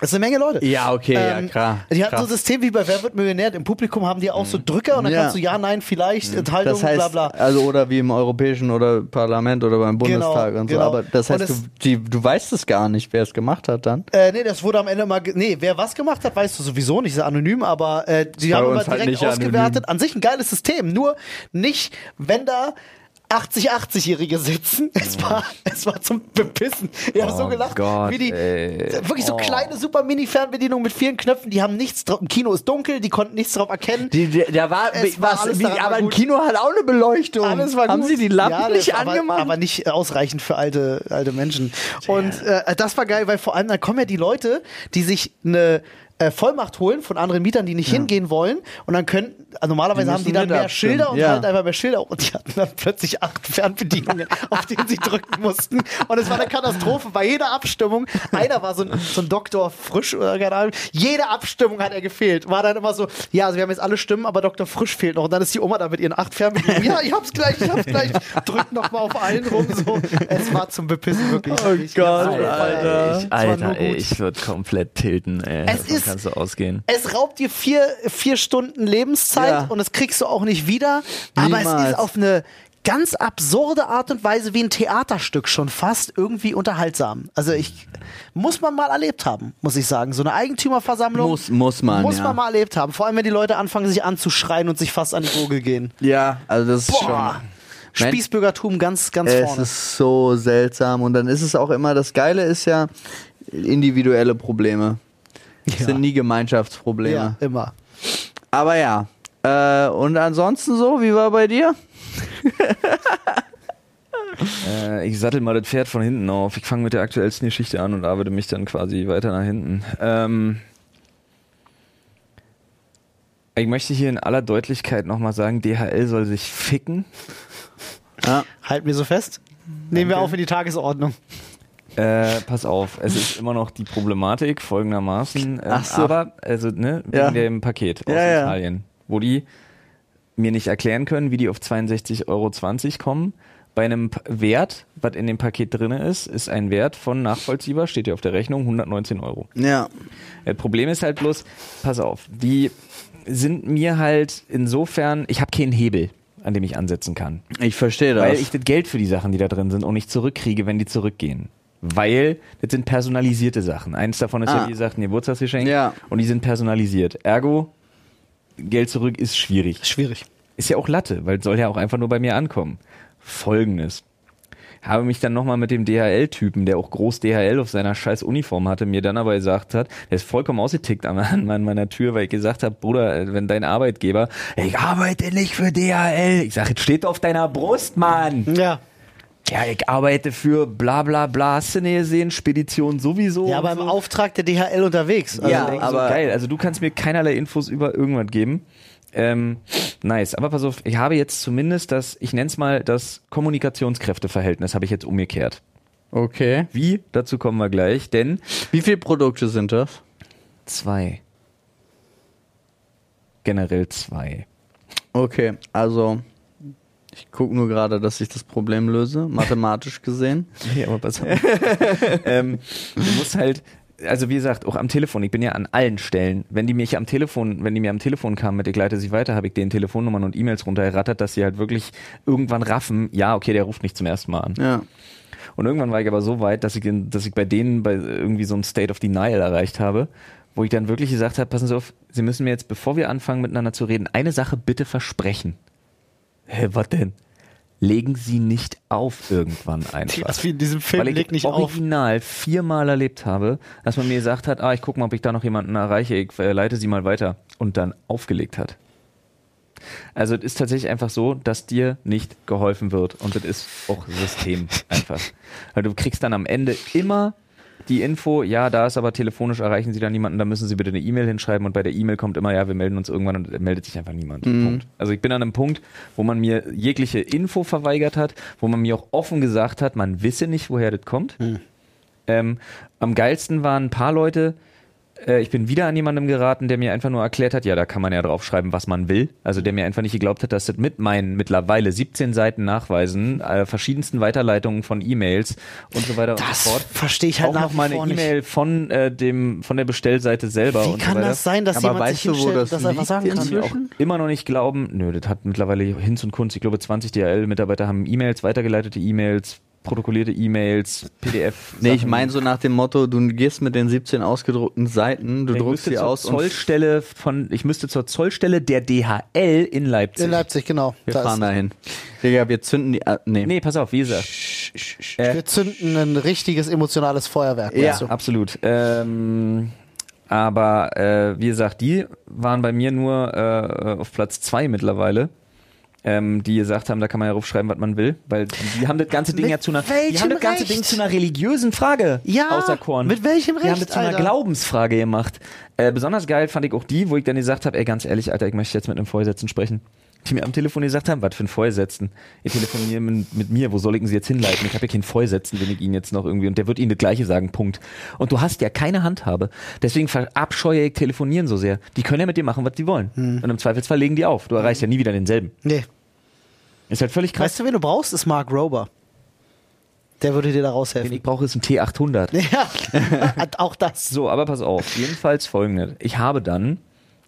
Das ist eine Menge Leute. Ja, okay, ja, klar. Die hatten so Krass. ein System wie bei Wer wird Millionär. Im Publikum haben die auch so Drücker und dann Ja. kannst du ja, nein, vielleicht, Enthaltung, Das heißt, bla bla. also oder wie im Europäischen oder Parlament oder beim Bundestag und so. genau. Aber das heißt, du, es- die, du weißt es gar nicht, wer es gemacht hat dann. Äh, nee, das wurde am Ende mal. Nee, wer was gemacht hat, weißt du sowieso nicht, ist anonym, aber äh, die haben immer halt direkt nicht anonym. ausgewertet. An sich ein geiles System, nur nicht, wenn da 80, 80-Jährige sitzen. Es war, es war zum Bepissen. Ich habe so Oh gelacht, Gott, wie die ey. wirklich so Oh. kleine super Mini-Fernbedienungen mit vielen Knöpfen, die haben nichts drauf. Im Kino ist dunkel, die konnten nichts drauf erkennen. Die, die, da war, Es war alles wie, aber war ein. Kino hat auch eine Beleuchtung. Alles war Haben gut. sie die Lampen Ja, nicht aber, angemacht? Aber nicht ausreichend für alte, alte Menschen. Und äh, das war geil, weil vor allem dann kommen ja die Leute, die sich eine äh, Vollmacht holen von anderen Mietern, die nicht hingehen wollen. Und dann können, normalerweise Die haben die dann mehr abstimmen. Schilder und Ja. halt einfach mehr Schilder. Und die hatten dann plötzlich acht Fernbedienungen, auf denen sie drücken mussten. Und es war eine Katastrophe. Bei jeder Abstimmung, einer war so ein, so ein Doktor Frisch oder keine Ahnung, jede Abstimmung hat er gefehlt. War dann immer so, ja, also wir haben jetzt alle Stimmen, aber Dr. Frisch fehlt noch. Und dann ist die Oma da mit ihren acht Fernbedienungen. Ja, ich hab's gleich, ich hab's gleich. Drückt noch mal auf allen rum. So. Es war zum Bepissen wirklich. Oh Ich Gott. Alter. Nur Alter, ey, ich würde komplett tilten, ey. Es Davon ist- kannst du ausgehen. Es raubt dir vier, vier Stunden Lebenszeit Ja. und das kriegst du auch nicht wieder. Aber es Niemals. ist auf eine ganz absurde Art und Weise wie ein Theaterstück schon fast irgendwie unterhaltsam. Also ich muss man mal erlebt haben, muss ich sagen. So eine Eigentümerversammlung Muss- muss man, muss ja. man mal erlebt haben. Vor allem wenn die Leute anfangen sich anzuschreien und sich fast an die Gurgel gehen. ja, also das ist Boah. schon. Spießbürgertum ganz ganz Es vorne. ist so seltsam und dann ist es auch immer, das Geile ist ja individuelle Probleme. Es Ja. sind nie Gemeinschaftsprobleme. ja, immer. Aber ja. Äh, und ansonsten so, wie war bei dir? Äh, ich sattel mal das Pferd von hinten auf. Ich fange mit der aktuellsten Geschichte an und arbeite mich dann quasi weiter nach hinten. Ähm, ich möchte hier in aller Deutlichkeit nochmal sagen, DHL soll sich ficken. Ja. Halt mir so fest. Nehmen wir auf in die Tagesordnung. Äh, pass auf, es ist immer noch die Problematik folgendermaßen. Ähm, Ach so. Aber, also, ne, wegen Ja. dem Paket aus Ja, ja. Wo die mir nicht erklären können, wie die auf 62,20 Euro kommen. Bei einem Wert, was in dem Paket drin ist, ist ein Wert von nachvollziehbar, steht hier auf der Rechnung, 119 Euro. Ja. Das Problem ist halt bloß, pass auf, die sind mir halt insofern, ich habe keinen Hebel, an dem ich ansetzen kann. Ich verstehe das. Weil ich das Geld für die Sachen, die da drin sind, auch nicht zurückkriege, wenn die zurückgehen. Weil das sind personalisierte Sachen. Eins davon ist ja, Ah. wie gesagt, ein Geburtstagsgeschenk. Ja. Und die sind personalisiert. Ergo, Geld zurück ist schwierig. Schwierig. Ist ja auch Latte, weil es soll ja auch einfach nur bei mir ankommen. Folgendes. Habe mich dann nochmal mit dem DHL-Typen, der auch groß DHL auf seiner scheiß Uniform hatte, mir dann aber gesagt hat, der ist vollkommen ausgetickt an, an meiner Tür, weil ich gesagt habe, Bruder, äh, wenn dein Arbeitgeber, ich arbeite nicht für DHL. Ich sage, es steht auf deiner Brust, Mann. Ja. Ja, ich arbeite für bla bla bla, nicht gesehen, Spedition sowieso. Ja, aber im so. Auftrag der DHL unterwegs. Also Ja, denk so, aber- geil. Also du kannst mir keinerlei Infos über irgendwas geben. Ähm, nice. Aber pass auf, ich habe jetzt zumindest das, ich nenne es mal das Kommunikationskräfteverhältnis, habe ich jetzt umgekehrt. Okay. Wie? Dazu kommen wir gleich, denn Wie viele Produkte sind das? zwei. Generell zwei. Okay, also ich gucke nur gerade, dass ich das Problem löse, mathematisch gesehen. Nee, aber pass auf. ähm, du musst halt, also wie gesagt, auch am Telefon, ich bin ja an allen Stellen, wenn die mich am Telefon, wenn die mir am Telefon kamen mit, ich leite sie weiter, habe ich denen Telefonnummern und E-Mails runtergerattert, dass sie halt wirklich irgendwann raffen, ja, okay, der ruft nicht zum ersten Mal an. Ja. Und irgendwann war ich aber so weit, dass ich, dass ich bei denen bei irgendwie so einem State of Denial erreicht habe, wo ich dann wirklich gesagt habe, passen Sie auf, Sie müssen mir jetzt, bevor wir anfangen miteinander zu reden, eine Sache bitte versprechen. Hä, was denn? Legen Sie nicht auf irgendwann einfach. Das wie in diesem Film, Weil ich leg nicht auf. original viermal erlebt habe, dass man mir gesagt hat, ah, ich gucke mal, ob ich da noch jemanden erreiche, ich äh, leite sie mal weiter und dann aufgelegt hat. Also es ist tatsächlich einfach so, dass dir nicht geholfen wird und das ist auch System einfach. Weil du kriegst dann am Ende immer die Info, ja, da ist aber telefonisch erreichen Sie dann niemanden, da müssen Sie bitte eine E-Mail hinschreiben und bei der E-Mail kommt immer, ja, wir melden uns irgendwann und meldet sich einfach niemand. Punkt. Also ich bin an einem Punkt, wo man mir jegliche Info verweigert hat, wo man mir auch offen gesagt hat, man wisse nicht, woher das kommt. Ähm, am geilsten waren ein paar Leute, äh, ich bin wieder an jemandem geraten, der mir einfach nur erklärt hat, ja, da kann man ja draufschreiben, was man will. Also der mir einfach nicht geglaubt hat, dass das mit meinen mittlerweile 17 Seiten Nachweisen, äh, verschiedensten Weiterleitungen von E-Mails und so weiter und Das so fort. verstehe ich halt auch nach noch wie mal eine vor nicht. E-Mail von äh, dem von der Bestellseite selber Wie und kann so weiter. das sein, dass Aber jemand weißt sich du, wo hinstellt das und das einfach liegt sagen kann? inzwischen? auch immer noch nicht glauben, nö, das hat mittlerweile Hinz und Kunst, ich glaube 20 DHL-Mitarbeiter haben E-Mails, weitergeleitete E-Mails, protokollierte E-Mails, PDF. Nee, ich Sachen. meine so nach dem Motto, du gehst mit den 17 ausgedruckten Seiten, du ich druckst sie zur aus und Zollstelle von, ich müsste zur Zollstelle der DHL in Leipzig. In Leipzig, genau. wir Da fahren dahin. Digga, wir zünden die. Äh, nee. Nee, pass auf, wie gesagt. Äh, Wir zünden ein richtiges emotionales Feuerwerk. Ja. du? Absolut. Ähm, aber äh, wie gesagt, die waren bei mir nur äh, auf Platz zwei mittlerweile. Ähm, die gesagt haben, da kann man ja raufschreiben, was man will, weil die, haben das ganze Ding Mit ja zu einer, die haben das ganze Recht? Ding zu einer religiösen Frage Ja, auserkoren. mit welchem Die haben Recht, das zu einer Alter? Glaubensfrage gemacht. Äh, besonders geil fand ich auch die, wo ich dann gesagt habe, ey, ganz ehrlich, Alter, ich möchte jetzt mit einem Vorgesetzten sprechen. Die mir am Telefon gesagt haben, was für ein Vorgesetzten? Ihr telefoniert mit, mit mir, wo soll ich denn sie jetzt hinleiten? Ich habe ja keinen Vorgesetzten, wenn ich ihn jetzt noch irgendwie, und der wird ihnen das Gleiche sagen, Punkt. Und du hast ja keine Handhabe. Deswegen verabscheue ich Telefonieren so sehr. Die können ja mit dir machen, was die wollen. Hm. Und im Zweifelsfall legen die auf. Du erreichst ja nie wieder denselben. Nee. Ist halt völlig krass. Weißt du, wen du brauchst? Ist Mark Rober. Der würde dir da raushelfen. ich brauche, ist ein T800. Ja, auch das. So, aber pass auf. Jedenfalls folgendes. Ich habe dann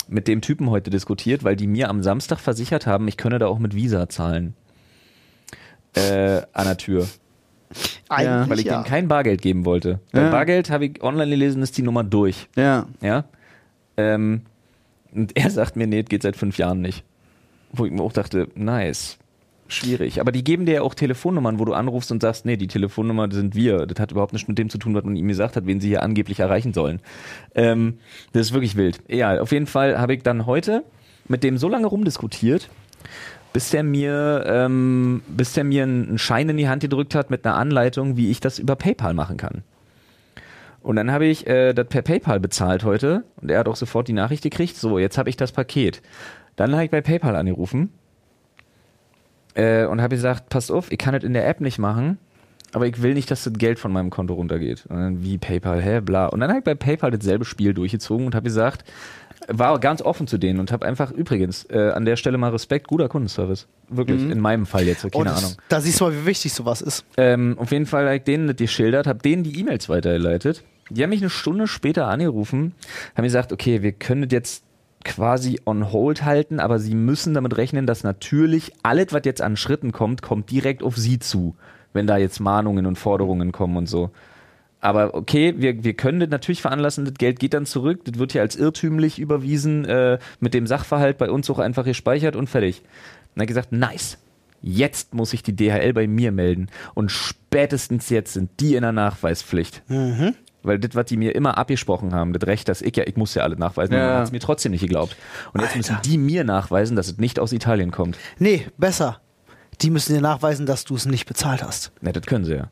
mit dem Typen heute diskutiert, weil die mir am Samstag versichert haben, ich könne da auch mit Visa zahlen. Äh, an der Tür. Eigentlich Weil ich ja. denen kein Bargeld geben wollte. Bei Ja. Bargeld habe ich online gelesen, ist die Nummer durch. Ja. Ja. Ähm, und er sagt mir, nee, das geht seit fünf Jahren nicht. Wo ich mir auch dachte, nice. Schwierig. Aber die geben dir ja auch Telefonnummern, wo du anrufst und sagst, nee, die Telefonnummer sind wir. Das hat überhaupt nichts mit dem zu tun, was man ihm gesagt hat, wen sie hier angeblich erreichen sollen. Ähm, das ist wirklich wild. Ja, auf jeden Fall habe ich dann heute mit dem so lange rumdiskutiert, bis der mir, ähm, bis der mir einen Schein in die Hand gedrückt hat mit einer Anleitung, wie ich das über PayPal machen kann. Und dann habe ich äh, das per PayPal bezahlt heute und er hat auch sofort die Nachricht gekriegt, so, jetzt habe ich das Paket. Dann habe ich bei PayPal angerufen äh, und habe gesagt, passt auf, ich kann das in der App nicht machen. aber ich will nicht, dass das Geld von meinem Konto runtergeht. Und dann wie PayPal, hä, bla. Und dann habe ich bei PayPal dasselbe Spiel durchgezogen und habe gesagt, war ganz offen zu denen und habe einfach übrigens äh, an der Stelle mal Respekt, guter Kundenservice. Wirklich, in meinem Fall jetzt, Oh, keine das, Ahnung. Da siehst du mal, wie wichtig sowas ist. Ähm, auf jeden Fall habe ich denen das geschildert, habe denen die E-Mails weitergeleitet. Die haben mich eine Stunde später angerufen, haben gesagt, okay, wir können das jetzt quasi on hold halten, aber sie müssen damit rechnen, dass natürlich alles, was jetzt an Schritten kommt, kommt direkt auf sie zu, wenn da jetzt Mahnungen und Forderungen kommen und so. Aber okay, wir, wir können das natürlich veranlassen, das Geld geht dann zurück, das wird ja als irrtümlich überwiesen, äh, mit dem Sachverhalt bei uns auch einfach gespeichert und fertig. Und er hat gesagt, nice. Jetzt muss sich die DHL bei mir melden. Und spätestens jetzt sind die in der Nachweispflicht. Weil das, was die mir immer abgesprochen haben, das Recht, dass ich ja, ich muss ja alles nachweisen, Ja. hat es mir trotzdem nicht geglaubt. Und jetzt müssen Alter. die mir nachweisen, dass es nicht aus Italien kommt. Nee, besser. Die müssen dir nachweisen, dass du es nicht bezahlt hast. Na, das können sie ja.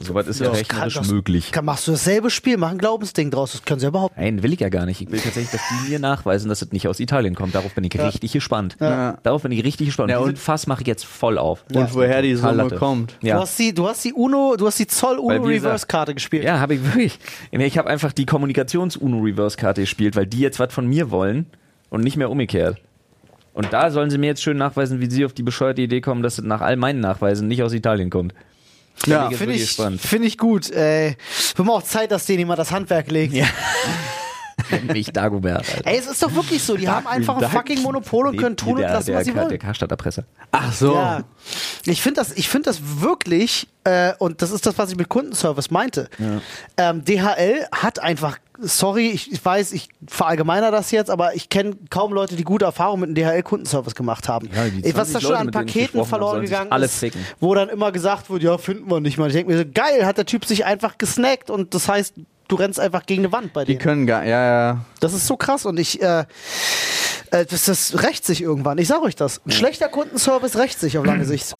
Soweit ist ja, Das rechnerisch kann- möglich. Kann, machst du dasselbe Spiel, mach ein Glaubensding draus. Das können sie überhaupt. Nein, will ich ja gar nicht. Ich will tatsächlich, dass die mir nachweisen, dass es nicht aus Italien kommt. Darauf bin ich richtig gespannt. Ja. Darauf bin ich richtig gespannt. Ja, Ja, und- und Fass mache ich jetzt voll auf. Und woher die Summe Latte. kommt. Ja. Du hast die, du hast die Uno, du hast die Zoll Uno Weil, wie gesagt- Reverse Karte gespielt. Ja, habe ich wirklich. Ich habe einfach die Kommunikations-UNO-Reverse-Karte gespielt, weil die jetzt was von mir wollen und nicht mehr umgekehrt. Und da sollen sie mir jetzt schön nachweisen, wie sie auf die bescheuerte Idee kommen, dass es nach all meinen Nachweisen nicht aus Italien kommt. Ja, Finde ich, find ich gut. Äh, wir haben auch Zeit, dass denen jemand das Handwerk legt. Ja. Mich Dagobert, Alter. Ey, es ist doch wirklich so. Die haben einfach ein fucking Monopol und können tun und lassen, der, was sie der, wollen. Der Karstadterpresser. Ach so. Ja. Ich finde das, ich finde das wirklich, äh, und das ist das, was ich mit Kundenservice meinte. Ähm, DHL hat einfach, sorry, ich, ich weiß, ich verallgemeiner das jetzt, aber ich kenne kaum Leute, die gute Erfahrungen mit dem DHL-Kundenservice gemacht haben. Ja, Ey, was 20 da schon Leute, an ich Paketen verloren gegangen ist, ficken. wo dann immer gesagt wird, ja, finden wir nicht mal. Ich denke mir so, geil, hat der Typ sich einfach gesnackt und das heißt, du rennst einfach gegen eine Wand bei Die denen. können gar, ja, ja. Das ist so krass und ich, äh, äh, das, das rächt sich irgendwann. Ich sag euch das. Ein schlechter Kundenservice rächt sich auf lange Sicht.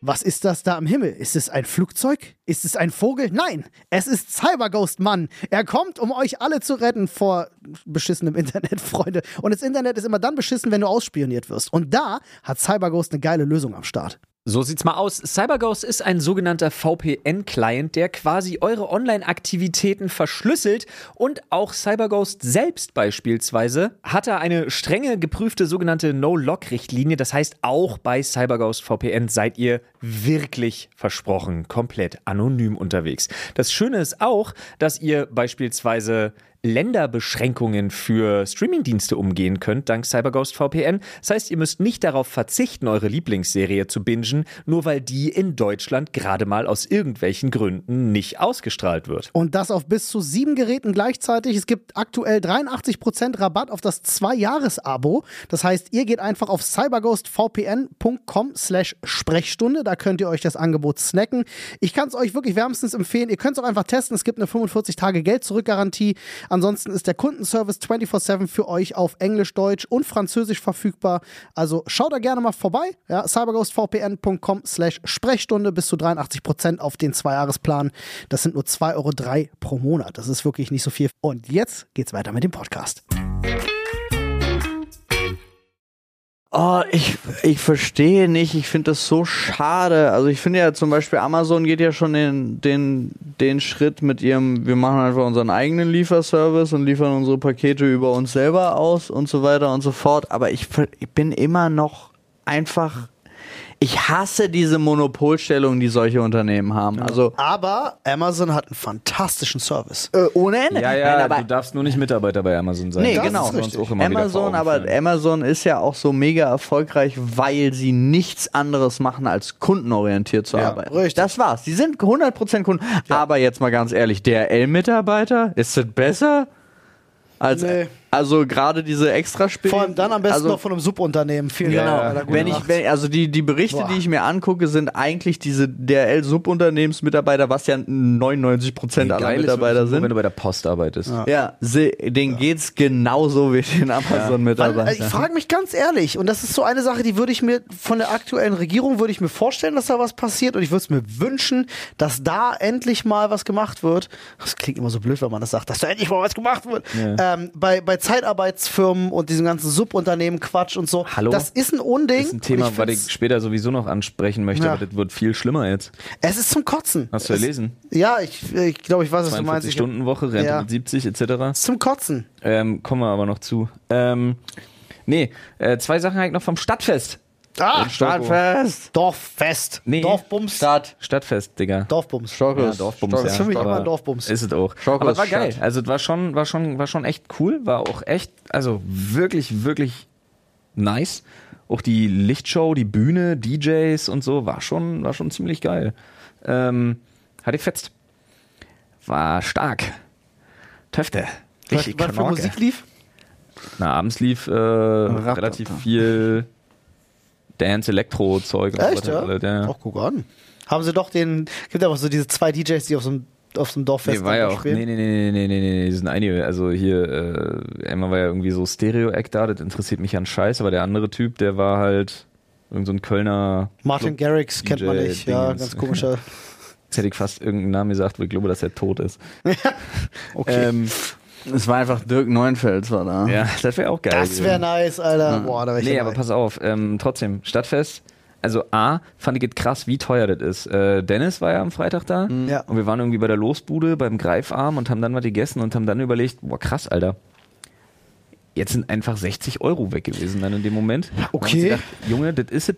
Was ist das da am Himmel? Ist es ein Flugzeug? Ist es ein Vogel? Nein, es ist Cyberghost Mann. Er kommt, um euch alle zu retten vor beschissenem Internet, Freunde. Und das Internet ist immer dann beschissen, wenn du ausspioniert wirst. Und da hat Cyberghost eine geile Lösung am Start. So sieht's mal aus. CyberGhost ist ein sogenannter VPN-Client, der quasi eure Online-Aktivitäten verschlüsselt und auch CyberGhost selbst beispielsweise hat da eine strenge geprüfte sogenannte No-Log-Richtlinie. Das heißt, auch bei CyberGhost VPN seid ihr wirklich versprochen komplett anonym unterwegs. Das Schöne ist auch, dass ihr beispielsweise Länderbeschränkungen für Streamingdienste umgehen könnt, dank CyberGhost VPN. Das heißt, ihr müsst nicht darauf verzichten, eure Lieblingsserie zu bingen, nur weil die in Deutschland gerade mal aus irgendwelchen Gründen nicht ausgestrahlt wird. Und das auf bis zu sieben Geräten gleichzeitig. Es gibt aktuell 83% Rabatt auf das Zwei-Jahres-Abo. Das heißt, ihr geht einfach auf cyberghostvpn.com slash Sprechstunde. Da könnt ihr euch das Angebot snacken. Ich kann es euch wirklich wärmstens empfehlen. Ihr könnt es auch einfach testen. Es gibt eine 45-Tage-Geld-Zurück-Garantie. Ansonsten ist der Kundenservice 24-7 für euch auf Englisch, Deutsch und Französisch verfügbar. Also schaut da gerne mal vorbei. Ja, cyberghostvpn.com slash Sprechstunde bis zu 83% auf den Zweijahresplan. Das sind nur 2,03 Euro pro Monat. Das ist wirklich nicht so viel. Und jetzt geht's weiter mit dem Podcast. Oh, ich, ich verstehe nicht. Ich finde das so schade. Also ich finde ja zum Beispiel Amazon geht ja schon den, den, den Schritt mit ihrem, wir machen einfach unseren eigenen Lieferservice und liefern unsere Pakete über uns selber aus und so weiter und so fort. Aber ich, ich bin immer noch einfach, ich hasse diese Monopolstellung, die solche Unternehmen haben. Also Aber Amazon hat einen fantastischen Service. äh, ohne Ende. Ja, ja, Nein, aber du darfst nur nicht Mitarbeiter bei Amazon sein. Nee, Das genau. ist uns auch immer wieder Amazon, aber. Amazon ist ja auch so mega erfolgreich, weil sie nichts anderes machen, als kundenorientiert zu Ja, arbeiten. richtig. Das war's. Sie sind 100% Kunden. Aber jetzt mal ganz ehrlich, DRL-Mitarbeiter, ist das besser? Als, Nee. Also gerade diese Extraspiele. Vor allem dann am besten also, noch von einem Subunternehmen. Vielen Genau. Dank. Wenn ich, wenn, also die, die Berichte, Boah. die ich mir angucke, sind eigentlich diese DRL-Subunternehmensmitarbeiter, was ja 99% aller Geil ist Mitarbeiter wirklich nur, sind. wenn du bei der Post arbeitest. Ja, sie, denen geht's genauso wie den Amazon-Mitarbeitern. äh, ich frage mich ganz ehrlich, und das ist so eine Sache, die würde ich mir von der aktuellen Regierung würde ich mir vorstellen, dass da was passiert, und ich würde es mir wünschen, dass da endlich mal was gemacht wird. Das klingt immer so blöd, wenn man das sagt, dass da endlich mal was gemacht wird. Ähm, bei, bei Zeitarbeitsfirmen und diesem ganzen Subunternehmen Quatsch und so. Hallo? Das ist ein Unding. Das ist ein Thema, ich was ich später sowieso noch ansprechen möchte, Ja. aber das wird viel schlimmer jetzt. Es ist zum Kotzen. Hast du es, gelesen? Ja, ich, ich glaube, ich weiß, was du meinst. 42 Ich- Stunden Woche, Rente Ja. mit 70 etc. Zum Kotzen. Ähm, kommen wir aber noch zu. Ähm, nee, äh, zwei Sachen halt noch vom Stadtfest. Ah, Stadtfest. Dorffest. Nee. Dorfbums. Stadt. Stadtfest, Digga. Dorfbums. Stockes. Ja, Dorfbums, Stockes. Das ist für mich immer ein Dorfbums. Ist es auch. Schockos aber es war geil. Stadt. Also es war schon, war schon, war schon echt cool. War auch echt, also wirklich, wirklich nice. Auch die Lichtshow, die Bühne, DJs und so, war schon, war schon ziemlich geil. Ähm, hat gefetzt. War stark. Töfte. Was, Richtig was für Knorke. Musik lief? Na, abends lief äh, relativ viel Dance, Elektro-Zeug und Echt, so ja? weiter. alles, ja. Ach, guck an. Haben sie doch den, gibt aber so diese zwei DJs, die auf so einem, auf so einem Dorffest Nee, war ja auch, spielen. nee, nee, nee, nee, nee, nee, nee, die sind einige, also hier, äh, einmal war ja irgendwie so Stereo-Act da, das interessiert mich an Scheiß, aber der andere Typ, der war halt irgend so ein Kölner, Martin Club- Garrix kennt man DJ nicht, ja, Dingens. ganz komischer. jetzt hätte ich fast irgendeinen Namen gesagt, weil ich glaube, dass er tot ist. Okay. Ähm, Es war einfach Dirk Neuenfels war da. ja, das wäre auch geil. das wäre nice, Alter. Boah, da wäre ich Nee, dabei. aber pass auf, ähm, trotzdem, Stadtfest. Also A, fand ich es krass, wie teuer das ist. Äh, Dennis war ja am Freitag da Ja. und wir waren irgendwie bei der Losbude beim Greifarm und haben dann was gegessen und haben dann überlegt, boah krass, Alter. Jetzt sind einfach 60 Euro weg gewesen dann in dem Moment. Okay. Gedacht, Junge, das ist es,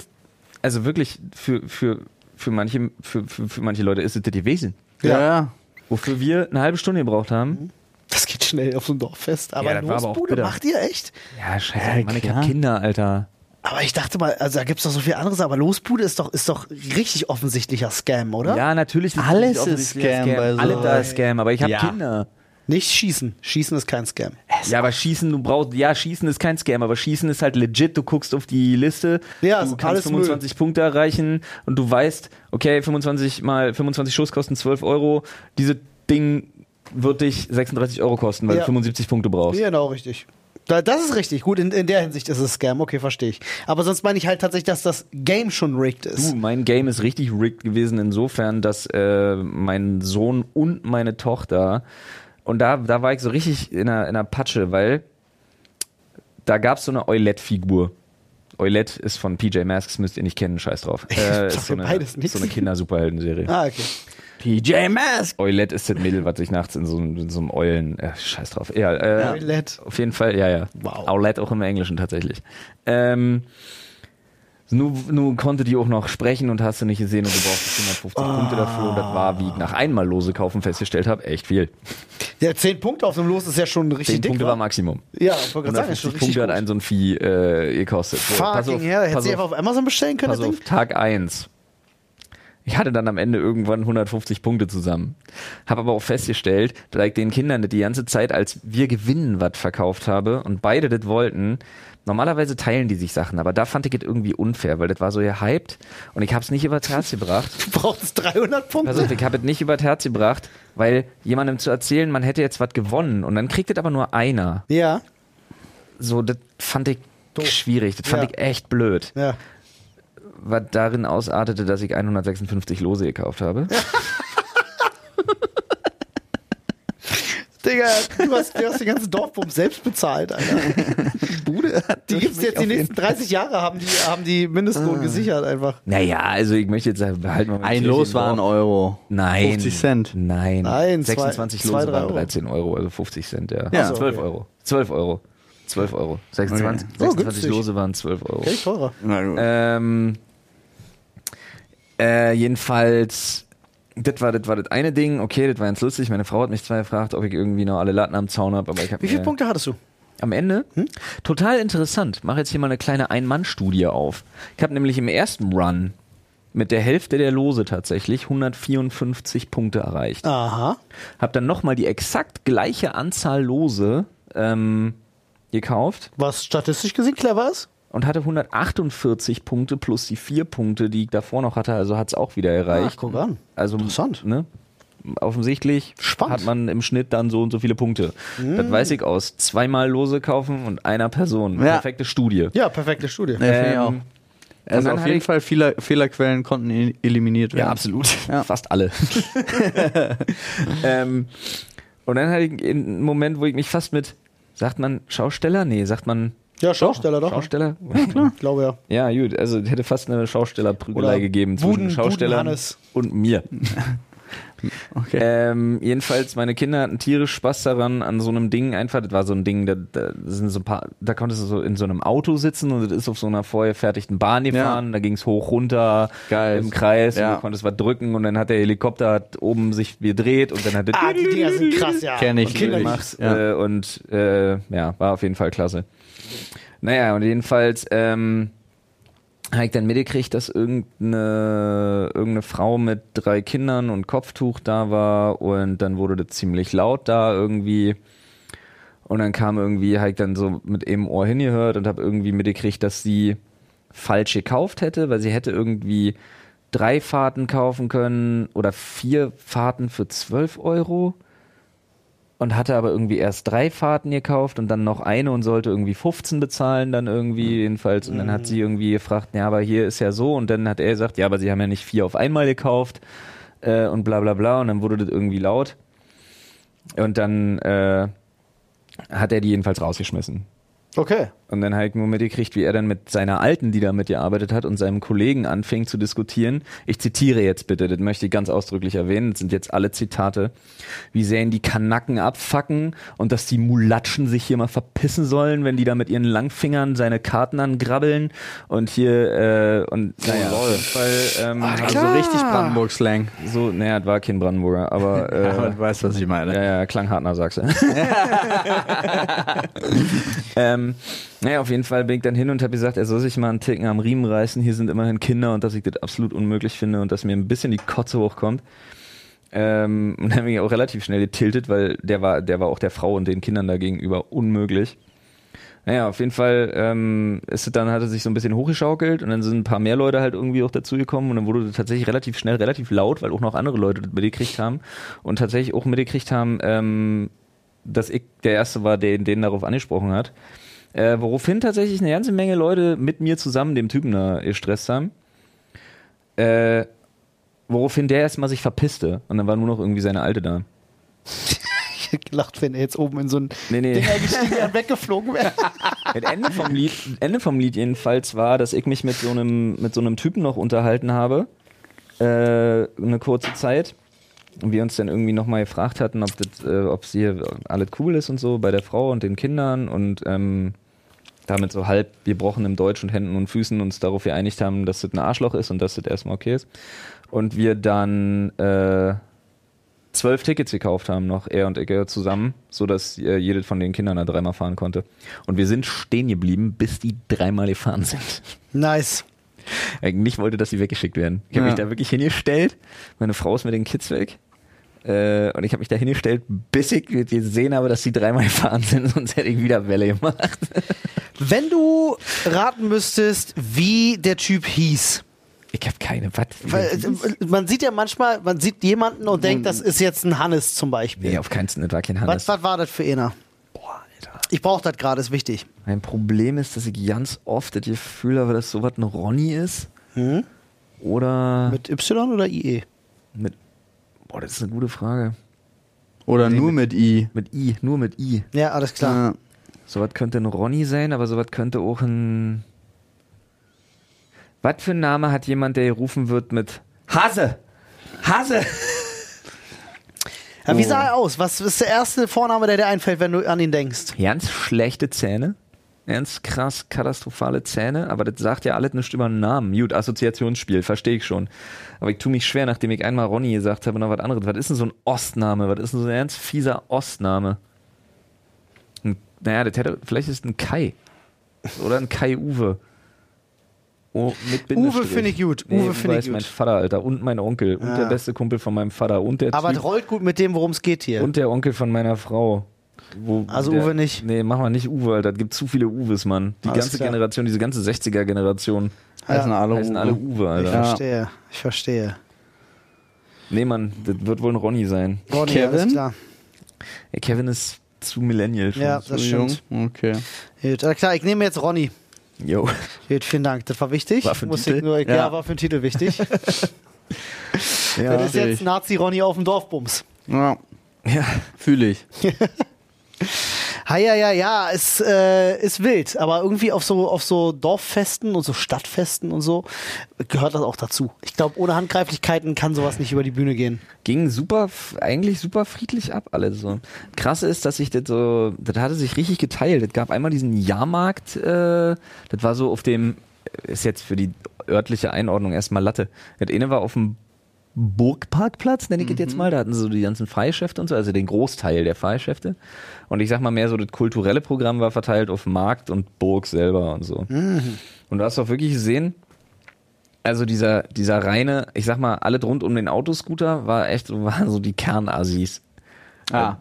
also wirklich für, für, für, manche, für, für, für manche Leute ist es das gewesen. Ja. ja. Wofür wir eine halbe Stunde gebraucht haben. Das geht schnell auf so ein Dorffest. Aber aber auch Losbude bitter. macht ihr echt? Ja, scheiße, Ja, Mann, ich hab Kinder, Alter. Aber ich dachte mal, also da gibt es doch so viel anderes, aber Losbude ist doch, ist doch richtig offensichtlicher Scam, oder? Ja, natürlich. Alles ist offensichtlicher Scam bei so- Alle da ist Scam, aber ich habe Ja. Kinder. Nicht schießen. Schießen ist kein Scam. Ja, aber Schießen, du brauchst, ja, Schießen ist kein Scam, aber Schießen ist halt legit. Du guckst auf die Liste, Ja, du kannst alles 25 Punkte erreichen und du weißt, okay, 25 mal 25 Schuss kosten 12 Euro. Diese Ding wird dich 36 Euro kosten, weil Ja. du 75 Punkte brauchst. Genau, richtig. Da, das ist richtig. Gut, in, in der Hinsicht ist es Scam. Okay, verstehe ich. Aber sonst meine ich halt tatsächlich, dass das Game schon rigged ist. Du, mein Game ist richtig rigged gewesen insofern, dass äh, mein Sohn und meine Tochter und da, da war ich so richtig in einer, in einer Patsche, weil da gab es so eine Eulette-Figur. Eulette ist von PJ Masks, müsst ihr nicht kennen, scheiß drauf. Äh, ist so eine, beides nichts. so eine Kinder-Superhelden-Serie. Ah, okay. PJ Mask. Eulette ist das Mädel, was sich nachts in so, einem- in so einem Eulen. Äh, scheiß drauf. Ja, äh, Eulette. Auf jeden Fall, ja, ja. Wow. Eulette auch im Englischen tatsächlich. Ähm, nun, nun konnte die auch noch sprechen und hast du nicht gesehen und du brauchst 150 Punkte dafür und das war, wie ich nach einmal Lose kaufen festgestellt habe, echt viel. Ja, 10 Punkte auf dem Los ist ja schon richtig 10 dick. Punkte wa? war Maximum. Ja, ich wollte gerade sagen, ist schon 150 richtig Punkte hat gut. ein so ein Vieh äh, gekostet. So, pass Fucking auf, hell, hätte pass sie auf. einfach auf Amazon bestellen können, Pass auf? Tag 1. Ich hatte dann am Ende irgendwann 150 Punkte zusammen. Habe aber auch festgestellt, dass ich den Kindern die ganze Zeit, als wir gewinnen, was verkauft habe und beide das wollten. Normalerweise teilen die sich Sachen, aber da fand ich es irgendwie unfair, weil das war so gehypt und ich habe es nicht übers Herz gebracht. Du brauchst 300 Punkte. Auf, ich habe es nicht übers Herz gebracht, weil jemandem zu erzählen, man hätte jetzt was gewonnen und dann kriegt es aber nur einer. ja, So, das fand ich schwierig, das fand Ja. ich echt blöd. ja. Was darin ausartete, dass ich 156 Lose gekauft habe. Digga, du hast, du hast den ganzen Dorfbums selbst bezahlt, Alter. Die Bude, die gibt's jetzt die nächsten 30 Jahre, haben die, haben die Mindestlohn gesichert einfach. Naja, also ich möchte jetzt sagen, behalten wir mal Ein Los war ein. Euro. Nein. 50 Cent. Nein. Nein, zwei- 26 zwei, Lose drei waren Euro. 13 Euro, also 50 Cent, ja. Ja. Also 12 Euro. 12 Euro. 12 Euro. 26, Oh, 26 günstig. Lose waren 12 Euro. Echt teurer. Na gut. Ähm, äh, jedenfalls, das war, das war das eine Ding. Okay, das war ganz lustig. Meine Frau hat mich zwar gefragt, ob ich irgendwie noch alle Latten am Zaun habe, aber ich habe Wie viele Punkte hattest du? am Ende Hm? total interessant. Mache jetzt hier mal eine kleine Ein-Mann-Studie auf. Ich habe nämlich im ersten Run mit der Hälfte der Lose tatsächlich 154 Punkte erreicht. Aha. Hab dann nochmal die exakt gleiche Anzahl Lose ähm, gekauft Was statistisch gesehen clever ist? Und hatte 148 Punkte plus die vier Punkte, die ich davor noch hatte, also hat es auch wieder erreicht. Ach, guck an. Also Interessant. Ne? Offensichtlich Spannend. hat man im Schnitt dann so und so viele Punkte. Das weiß ich aus zweimal Lose kaufen und einer Person. Ja. Perfekte Studie. Ja, perfekte Studie. Ja, finde ich auch. Ähm, Also auf jeden Fall Fehler, Fehlerquellen konnten eliminiert werden. Ja, absolut. Ja. Fast alle. ähm, und dann hatte ich einen Moment, wo ich mich fast mit Sagt man Schausteller? Nee, sagt man Ja, Schausteller doch. Schausteller? Ich glaube ja. Ja, gut, also hätte fast eine Schaustellerprügelei gegeben zwischen Buden- Schausteller Buden-Hannes. und mir. Okay. Ähm, jedenfalls, meine Kinder hatten tierisch Spaß daran, an so einem Ding einfach, das war so ein Ding, da, da sind so ein paar, da konntest du so in so einem Auto sitzen und das ist auf so einer vorher fertigten Bahn gefahren, da ging's hoch, runter, Geil. im Kreis, Ja. und du konntest was drücken und dann hat der Helikopter hat oben sich gedreht und dann hat der Ah, die Dinger sind krass, ja. Kenn ich. Und Kinder Ja. äh, und äh, ja, war auf jeden Fall klasse. Naja, und jedenfalls ähm, habe ich dann mitgekriegt, dass irgendeine, irgendeine Frau mit drei Kindern und Kopftuch da war und dann wurde das ziemlich laut da irgendwie. Und dann kam irgendwie, habe ich dann so mit eben Ohr hingehört und habe irgendwie mitgekriegt, dass sie falsch gekauft hätte, weil sie hätte irgendwie drei Fahrten kaufen können oder vier Fahrten für 12 Euro und hatte aber irgendwie erst drei Fahrten gekauft und dann noch eine und sollte irgendwie 15 bezahlen dann irgendwie jedenfalls. Und dann hat sie irgendwie gefragt, ja, aber hier ist ja so. Und dann hat er gesagt, ja, aber sie haben ja nicht vier auf einmal gekauft äh, und bla bla bla. Und dann wurde das irgendwie laut. Und dann äh, hat er die jedenfalls rausgeschmissen. Okay. Und dann habe ich nur mitgekriegt, wie er dann mit seiner Alten, die da mitgearbeitet hat, und seinem Kollegen anfing zu diskutieren. Ich zitiere jetzt bitte, das möchte ich ganz ausdrücklich erwähnen, das sind jetzt alle Zitate. Wie sehr ihn die Kanacken abfacken und dass die Mulatschen sich hier mal verpissen sollen, wenn die da mit ihren Langfingern seine Karten angrabbeln und hier, äh, und naja, auf jeden Fall, ähm, Also richtig Brandenburg-Slang. so, naja, das war kein Brandenburger, aber, äh, Aber du weißt, was ich meine. ja, ja, klang hart nach Sachse. ähm, naja, auf jeden Fall bin ich dann hin und habe gesagt, er soll sich mal einen Ticken am Riemen reißen. Hier sind immerhin Kinder und dass ich das absolut unmöglich finde und dass mir ein bisschen die Kotze hochkommt. Ähm, und dann bin ich auch relativ schnell getiltet, weil der war, der war auch der Frau und den Kindern da gegenüber unmöglich. Naja, auf jeden Fall ähm, ist es dann hat er sich so ein bisschen hochgeschaukelt und dann sind ein paar mehr Leute halt irgendwie auch dazugekommen und dann wurde tatsächlich relativ schnell relativ laut, weil auch noch andere Leute das mitgekriegt haben und tatsächlich auch mitgekriegt haben, ähm, dass ich der Erste war, der den darauf angesprochen hat. Äh, woraufhin tatsächlich eine ganze Menge Leute mit mir zusammen dem Typen da gestresst haben. Äh, woraufhin der erstmal sich verpisste und dann war nur noch irgendwie seine Alte da. Ich hätte gelacht, wenn er jetzt oben in so ein Nee, nee. Ding eingestiegen wäre und weggeflogen wäre. Das Ende vom Lied, Ende vom Lied jedenfalls war, dass ich mich mit so einem, mit so einem Typen noch unterhalten habe. Äh, eine kurze Zeit. Und wir uns dann irgendwie nochmal gefragt hatten, ob das, äh, hier alles cool ist und so bei der Frau und den Kindern und ähm, damit so halb gebrochenem Deutsch und Händen und Füßen uns darauf geeinigt haben, dass das ein Arschloch ist und dass das erstmal okay ist. Und wir dann äh, zwölf Tickets gekauft haben, noch er und ich zusammen, sodass äh, jedes von den Kindern da dreimal fahren konnte. Und wir sind stehen geblieben, bis die dreimal gefahren sind. Nice. Eigentlich wollte, dass sie weggeschickt werden. Ich habe Ja. mich da wirklich hingestellt. Meine Frau ist mit den Kids weg. Äh, und ich habe mich da hingestellt, bis ich gesehen habe, dass sie dreimal gefahren sind, sonst hätte ich wieder Welle gemacht. Wenn du raten müsstest, wie der Typ hieß. Ich habe keine, was? Weil, äh, man sieht ja manchmal, man sieht jemanden und denkt, das ist jetzt ein Hannes zum Beispiel. Nee, auf keinen Fall, das war kein was, Hannes. was war das für einer? Boah, Alter. Ich brauche das gerade, ist wichtig. Mein Problem ist, dass ich ganz oft das Gefühl habe, dass sowas ein Ronny ist. Hm? Oder Mit Y oder IE? mit. Boah, das ist eine gute Frage. Oder nur mit I. Mit I, nur mit I. Ja, alles klar. Ja. Sowas könnte ein Ronny sein, aber sowas könnte auch ein. Was für ein Name hat jemand, der gerufen wird mit Hase? Hase! Ja, wie sah er aus? Was ist der erste Vorname, der dir einfällt, wenn du an ihn denkst? Ganz schlechte Zähne. Ganz krass katastrophale Zähne, aber das sagt ja alles nicht über einen Namen. Gut, Assoziationsspiel, verstehe ich schon. Aber ich tue mich schwer, nachdem ich einmal Ronny gesagt habe, noch was anderes. Was ist denn so ein Ostname? Was ist denn so ein ganz fieser Ostname? Ein, naja, das hätte, vielleicht ist es ein Kai. Oder ein Kai-Uwe. Oh, mit Bindestrich. finde ich gut. Nee, Uwe Uwe finde ich ist mein gut. Vater, Alter. Und mein Onkel. Und Ja. der beste Kumpel von meinem Vater. Und der Aber Typ, es rollt gut mit dem, worum es geht hier. und der Onkel von meiner Frau. Wo Also der, Uwe nicht? Nee, mach mal nicht Uwe, Alter. Es gibt zu viele Uwes, Mann. Die Alles ganze klar. Generation, diese ganze 60er-Generation Heißen alle heißen Uwe. alle Uwe, ich Alter. Ja. verstehe. Ich verstehe. Nee, Mann, das wird wohl ein Ronny sein. Ronny, Kevin? alles klar. Ja, Kevin ist zu Millennial schon. Ja, das stimmt. jung. Okay. Gut, alles klar, ich nehme jetzt Ronny. Jo. Gut, vielen Dank. Das war wichtig. War für den Musste ich Titel? nur, ja. Ja. war für den Titel wichtig. Ja, das ist jetzt Nazi-Ronny auf dem Dorfbums. ja, Ja. fühle ich. Ha, ja, ja, ja, es äh, ist wild, aber irgendwie auf so, auf so Dorffesten und so Stadtfesten und so gehört das auch dazu. Ich glaube, ohne Handgreiflichkeiten kann sowas nicht über die Bühne gehen. Ging super, eigentlich super friedlich ab, alles so. Krasse ist, dass sich das so, das hatte sich richtig geteilt. Es gab einmal diesen Jahrmarkt, äh, das war so auf dem, ist jetzt für die örtliche Einordnung erstmal Latte. Das eine war auf dem Burgparkplatz, nenne ich es jetzt mal. Da hatten sie so die ganzen Freischäfte und so, also den Großteil der Freischäfte. Und ich sag mal mehr so, das kulturelle Programm war verteilt auf Markt und Burg selber und so. Und du hast auch wirklich gesehen, also dieser, dieser reine, ich sag mal, alle rund um den Autoscooter war echt, so- waren so die Kernassis. Ah,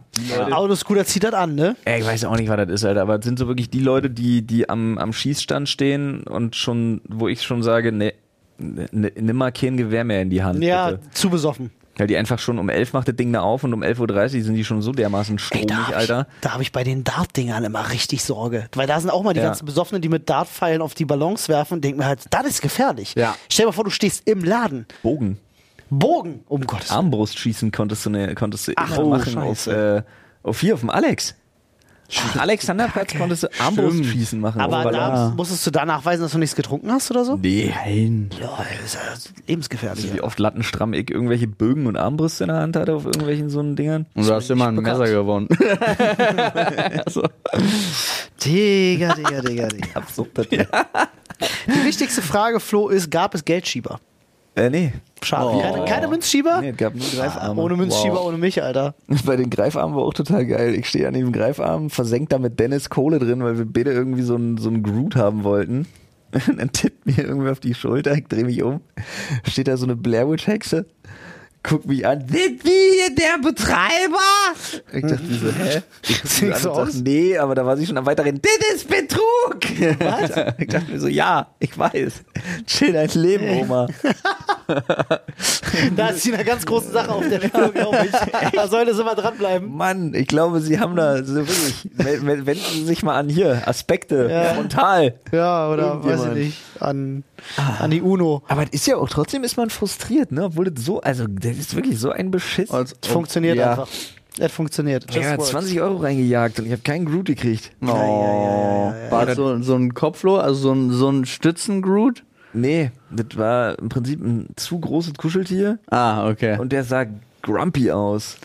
Autoscooter zieht das an, ne? Ey, ich weiß auch nicht, was das ist, Alter, aber es sind so wirklich die Leute, die, die am, am Schießstand stehen und schon, wo ich schon sage, ne, nimm mal kein Gewehr mehr in die Hand. Ja, Bitte. zu besoffen. Weil die einfach schon um 11 macht das Ding da auf und um 11.30 Uhr sind die schon so dermaßen Ey, stromig, da habe ich, Alter. da hab ich bei den Dart-Dingern immer richtig Sorge. Weil da sind auch mal die Ja. ganzen Besoffenen, die mit Dartpfeilen auf die Ballons werfen und denken mir halt, das ist gefährlich. Ja. Stell dir mal vor, du stehst im Laden. Bogen. Bogen, um Gottes Willen. Armbrustschießen konntest du, ne, konntest du Ach, immer oh, machen auf, äh, auf hier, auf dem Alex. Alexanderplatz konntest du Armbrustschießen machen. Aber da Ballons. musstest du da nachweisen, dass du nichts getrunken hast oder so? Nee. nein. Ja, das ist ja lebensgefährlich. Wie oft lattenstramm ich irgendwelche Bögen und Armbrüste in der Hand hatte auf irgendwelchen so einen Dingern. Und du hast immer ein bekannt. Messer gewonnen. Digga, Digga, Digga, Digga. Absurd. Die wichtigste Frage, Flo, ist, gab es Geldschieber? Äh, nee. Schade. Oh. Keine, keine Münzschieber? Nee, es gab nur Greifarme. Ohne Münzschieber, Wow. ohne mich, Alter. Bei den Greifarmen war auch total geil. Ich stehe an diesem Greifarm, versenkt da mit Dennis Kohle drin, weil wir beide irgendwie so einen so einen Groot haben wollten. Und dann tippt mir irgendwie auf die Schulter, ich drehe mich um, steht da so eine Blair Witch Hexe, guckt mich an, sind Sie hier der Betreiber? Ich dachte mir so, hä? Ich guck so aus? sag, nee, aber da war sie schon am weiteren, das ist Betrug! Was? Ich dachte mir so, ja, ich weiß. Chill dein Leben, Oma. Da ist sie eine ganz große Sache auf der Spur, glaube ich. Da sollte sie mal dranbleiben. Mann, ich glaube, sie haben da so wirklich, wenden Sie sich mal an hier, Aspekte, Ja. frontal. Ja, oder weiß ich nicht, an, an die UNO. Aber es ist ja auch, trotzdem ist man frustriert, ne? Obwohl das so, also, das ist wirklich so ein Beschiss. Als- Es funktioniert ja. einfach. Es funktioniert. Just Er hat works. 20 Euro reingejagt und ich habe keinen Groot gekriegt. Oh. ja, ja, ja, ja. War das so, so ein Kopfloh, also so ein, so ein Stützengroot? Nee, das war im Prinzip ein zu großes Kuscheltier Ah, okay. und der sah grumpy aus.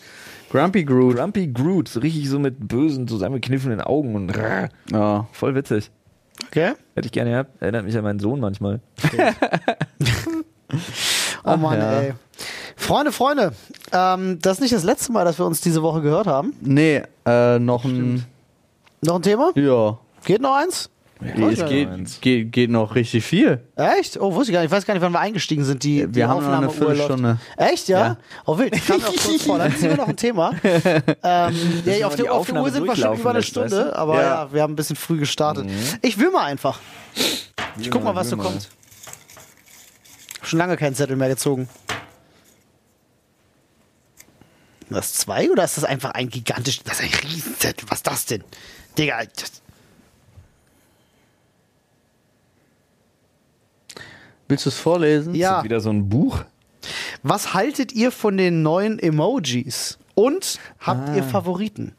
Grumpy Groot. Grumpy Groot, so richtig so mit bösen, zusammengekniffenen Augen und rrr, Ja. voll witzig. Okay? Hätte ich gerne gehabt. Erinnert mich an meinen Sohn manchmal. Oh Mann, ja. ey. Freunde, Freunde, ähm, das ist nicht das letzte Mal, dass wir uns diese Woche gehört haben. Nee, äh, noch ein. Noch ein Thema? Ja. Geht noch eins? es geht, geht, geht noch richtig viel. Echt? Oh, wusste ich gar nicht. Ich weiß gar nicht, wann wir eingestiegen sind. Die, die Wir haben noch eine. Viertelstunde. Echt, ja? Ja. Oh, wild. Ich kam auch kurz vor. Dann ziehen wir noch ein Thema. ähm, ja, auf, die der, auf der Aufnahme Uhr sind wir schon über eine Stunde, weißt du? aber ja. Ja. wir haben ein bisschen früh gestartet. Ich will mal einfach. Ich guck mal, was so kommt. Schon lange keinen Zettel mehr gezogen. Das zwei oder ist das einfach ein gigantisch. Das ist ein Riesenzettel. Was ist das denn? Digga. Das, Willst du es vorlesen? ja. Wieder so ein Buch. Was haltet ihr von den neuen Emojis? Und habt ihr Favoriten?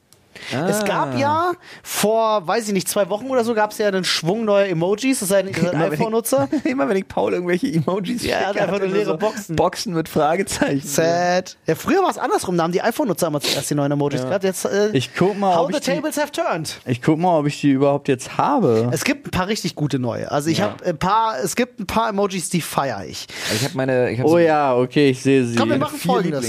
Es gab ja vor, weiß ich nicht, zwei Wochen oder so, gab es ja einen Schwung neuer Emojis. Das denn, ihr seid iPhone-Nutzer. Immer wenn ich Paul irgendwelche Emojis Ja, hat schicke, einfach nur leere Boxen. Boxen mit Fragezeichen. Sad. Ja, früher war es andersrum. Da haben die iPhone-Nutzer immer zuerst die neuen Emojis gehabt. Jetzt, äh, Ich guck mal, how ob the ich die, tables have turned. ich guck mal, ob ich die überhaupt jetzt habe. Es gibt ein paar richtig gute neue. Also ich Ja. habe ein paar, es gibt ein paar Emojis, die feiere ich. Ich habe meine, ich hab Oh so ja, okay, ich sehe sie. Komm, wir machen folgendes.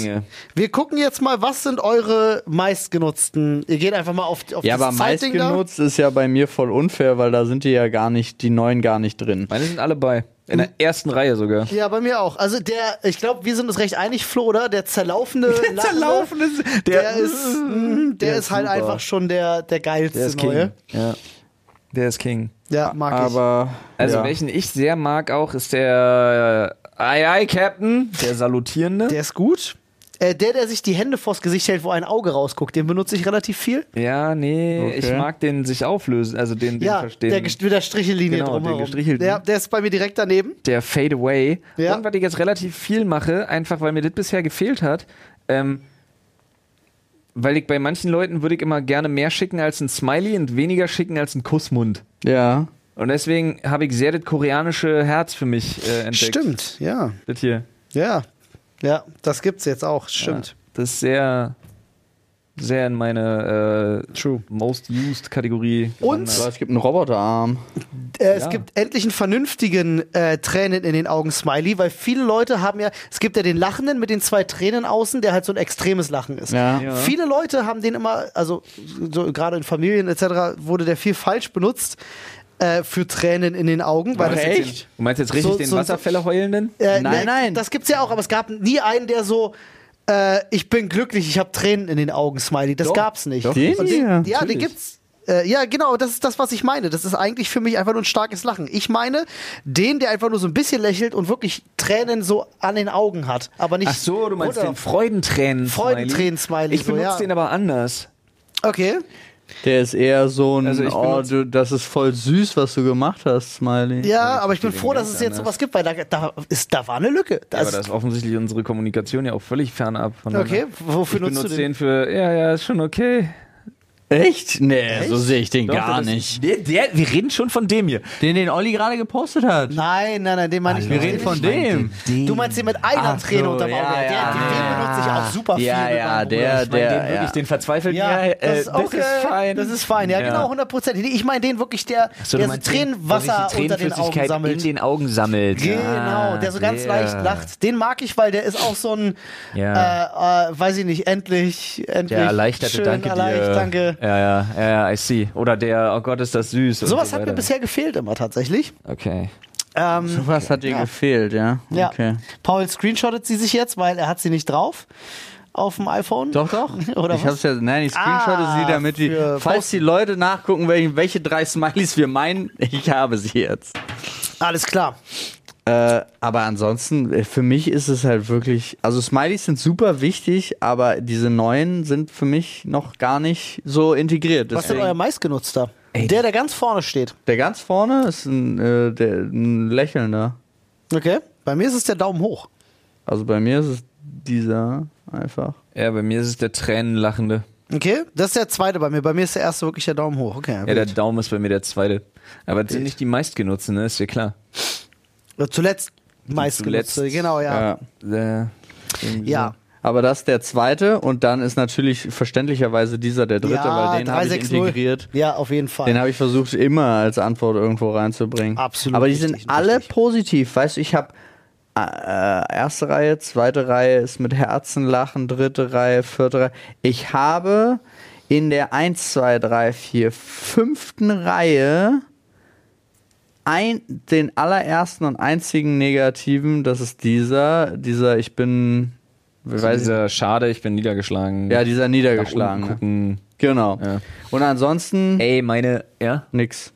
Wir gucken jetzt mal, was sind eure meistgenutzten. Ihr geht einfach mal auf, auf ja, aber dieses Zeitding da. meistgenutzt ist ja bei mir voll unfair, weil da sind die ja gar nicht, die neuen gar nicht drin. Meine sind alle bei. In der ersten Reihe sogar. Ja, bei mir auch. Also der, ich glaube, wir sind uns recht einig, Flo, oder? Der zerlaufende, lachende, ist, der, ist, mm, der, der ist halt super. einfach schon der, der geilste der ist King. neue. Ja. Der ist King. Ja, mag ich. Aber. Also ja. welchen ich sehr mag auch, ist der äh, Aye Aye Captain, der salutierende. Der ist gut. Äh, der, der sich die Hände vors Gesicht hält, wo ein Auge rausguckt, den benutze ich relativ viel. ja, nee, Okay. ich mag den sich auflösen, also den, den ja, verstehen. der mit der Strichellinie Genau, den drumherum. gestrichelten. Der, der ist bei mir direkt daneben. der Fade Away. Ja. Und was ich jetzt relativ viel mache, einfach weil mir das bisher gefehlt hat, ähm, weil ich bei manchen Leuten würde ich immer gerne mehr schicken als ein Smiley und weniger schicken als ein Kussmund. Ja. Und deswegen habe ich sehr das koreanische Herz für mich äh, entdeckt. Stimmt, ja. Das hier. Ja. Ja, das gibt's jetzt auch. Stimmt. Das ist sehr, sehr in meine äh, True. Most Used Kategorie. Und. Aber es gibt einen Roboterarm. Äh, es gibt endlich einen vernünftigen äh, Tränen in den Augen Smiley, weil viele Leute haben ja, es gibt ja den Lachenden mit den zwei Tränen außen, der halt so ein extremes Lachen ist. Ja. Ja. Viele Leute haben den immer, also so, gerade in Familien etc., wurde der viel falsch benutzt äh, für Tränen in den Augen. Ach, das echt? Du meinst jetzt richtig So- den so- Wasserfälle heulenden? Äh, Nein, ne, nein. Das gibt's ja auch, aber es gab nie einen, der so, äh, ich bin glücklich, ich habe Tränen in den Augen, Smiley. Das Doch. gab's nicht. Doch. Den Und hier, ja, den gibt's. Äh, ja, genau, das ist das, was ich meine. Das ist eigentlich für mich einfach nur ein starkes Lachen. Ich meine, den, der einfach nur so ein bisschen lächelt und wirklich Tränen so an den Augen hat. Aber nicht. Ach so, du meinst den Freudentränen. Freudentränen-Smiley, Ich so, benutze ja. den aber anders. Okay. Der ist eher so ein, Also ich oh, benutze- du, das ist voll süß, was du gemacht hast, Smiley. Ja, aber ich bin froh, dass es jetzt sowas gibt, weil da, da, ist, da war eine Lücke. Da Ja, aber da ist offensichtlich unsere Kommunikation ja auch völlig fernab. Von okay, wofür Ich nutzt du den? den für, ja, ja, ist schon okay. Echt? Nee, so sehe ich den Doch, gar das nicht. Der, der, wir reden schon von dem hier. Den, den Olli gerade gepostet hat. Nein, nein, nein, den meine ich Wir nicht. reden Den von ich- dem. Du meinst den mit einer Ach Träne so, unterm Auge. ja, der, ja, den, benutze ich auch super viel. Ja, ja, der-. Ich der- den wirklich, ja. den verzweifelten. Ja, das ist auch das ist fein. Das ist fein, ja, genau, 100%. Ich meine den wirklich, der, So, der so Tränenwasser unter den Augen Tränenflüssigkeit sammelt. in den Augen sammelt. Genau, Ah, der so ganz leicht lacht. Den mag ich, weil der ist auch so ein, äh, äh, weiß ich nicht, endlich, endlich. Der erleichterte schön, Danke dir. danke. Ja, ja, ja, ja, I see. Oder der, oh Gott, ist das süß. Sowas so hat mir bisher gefehlt immer tatsächlich. Okay. Ähm, Was hat dir Ja. gefehlt, ja? ja. Okay. Paul screenshottet sie sich jetzt, weil er hat sie nicht drauf auf dem iPhone. Doch, doch. Oder ich was? hab's ja, nein, ich screenshotte Ah, sie, damit die, falls die Leute nachgucken, welche, welche drei Smileys wir meinen, ich habe sie jetzt. Alles klar. Äh, aber ansonsten, äh, für mich ist es halt wirklich, also Smileys sind super wichtig, aber diese neuen sind für mich noch gar nicht so integriert. Was ist denn euer meistgenutzter? Der, der ganz vorne steht. der ganz vorne ist ein, äh, der, ein lächelnder. Okay. Bei mir ist es der Daumen hoch. Also bei mir ist es dieser einfach. Ja, bei mir ist es der Tränenlachende. Okay. Das ist der zweite bei mir. Bei mir ist der erste wirklich der Daumen hoch. Okay. Ja, der. Daumen ist bei mir der zweite. Aber das sind nicht die meistgenutzten, ne? Ist ja klar. Zuletzt meistgenutzte. Genau, ja. Äh, irgendwie Ja. Aber das ist der zweite und dann ist natürlich verständlicherweise dieser der dritte, ja, weil den habe ich 360. integriert. Ja, auf jeden Fall. Den habe ich versucht immer als Antwort irgendwo reinzubringen. Absolut Aber die richtig, sind alle richtig. positiv. Weißt du, ich habe äh, erste Reihe, zweite Reihe ist mit Herzen lachen, dritte Reihe, vierte Reihe. Ich habe in der 1, 2, 3, 4, fünften Reihe ein, den allerersten und einzigen negativen, das ist dieser, dieser, ich bin, so weiß ich, dieser Schade, ich bin niedergeschlagen. ja, dieser unten gucken. Genau. Ja. Und ansonsten Ey, meine, ja? nix.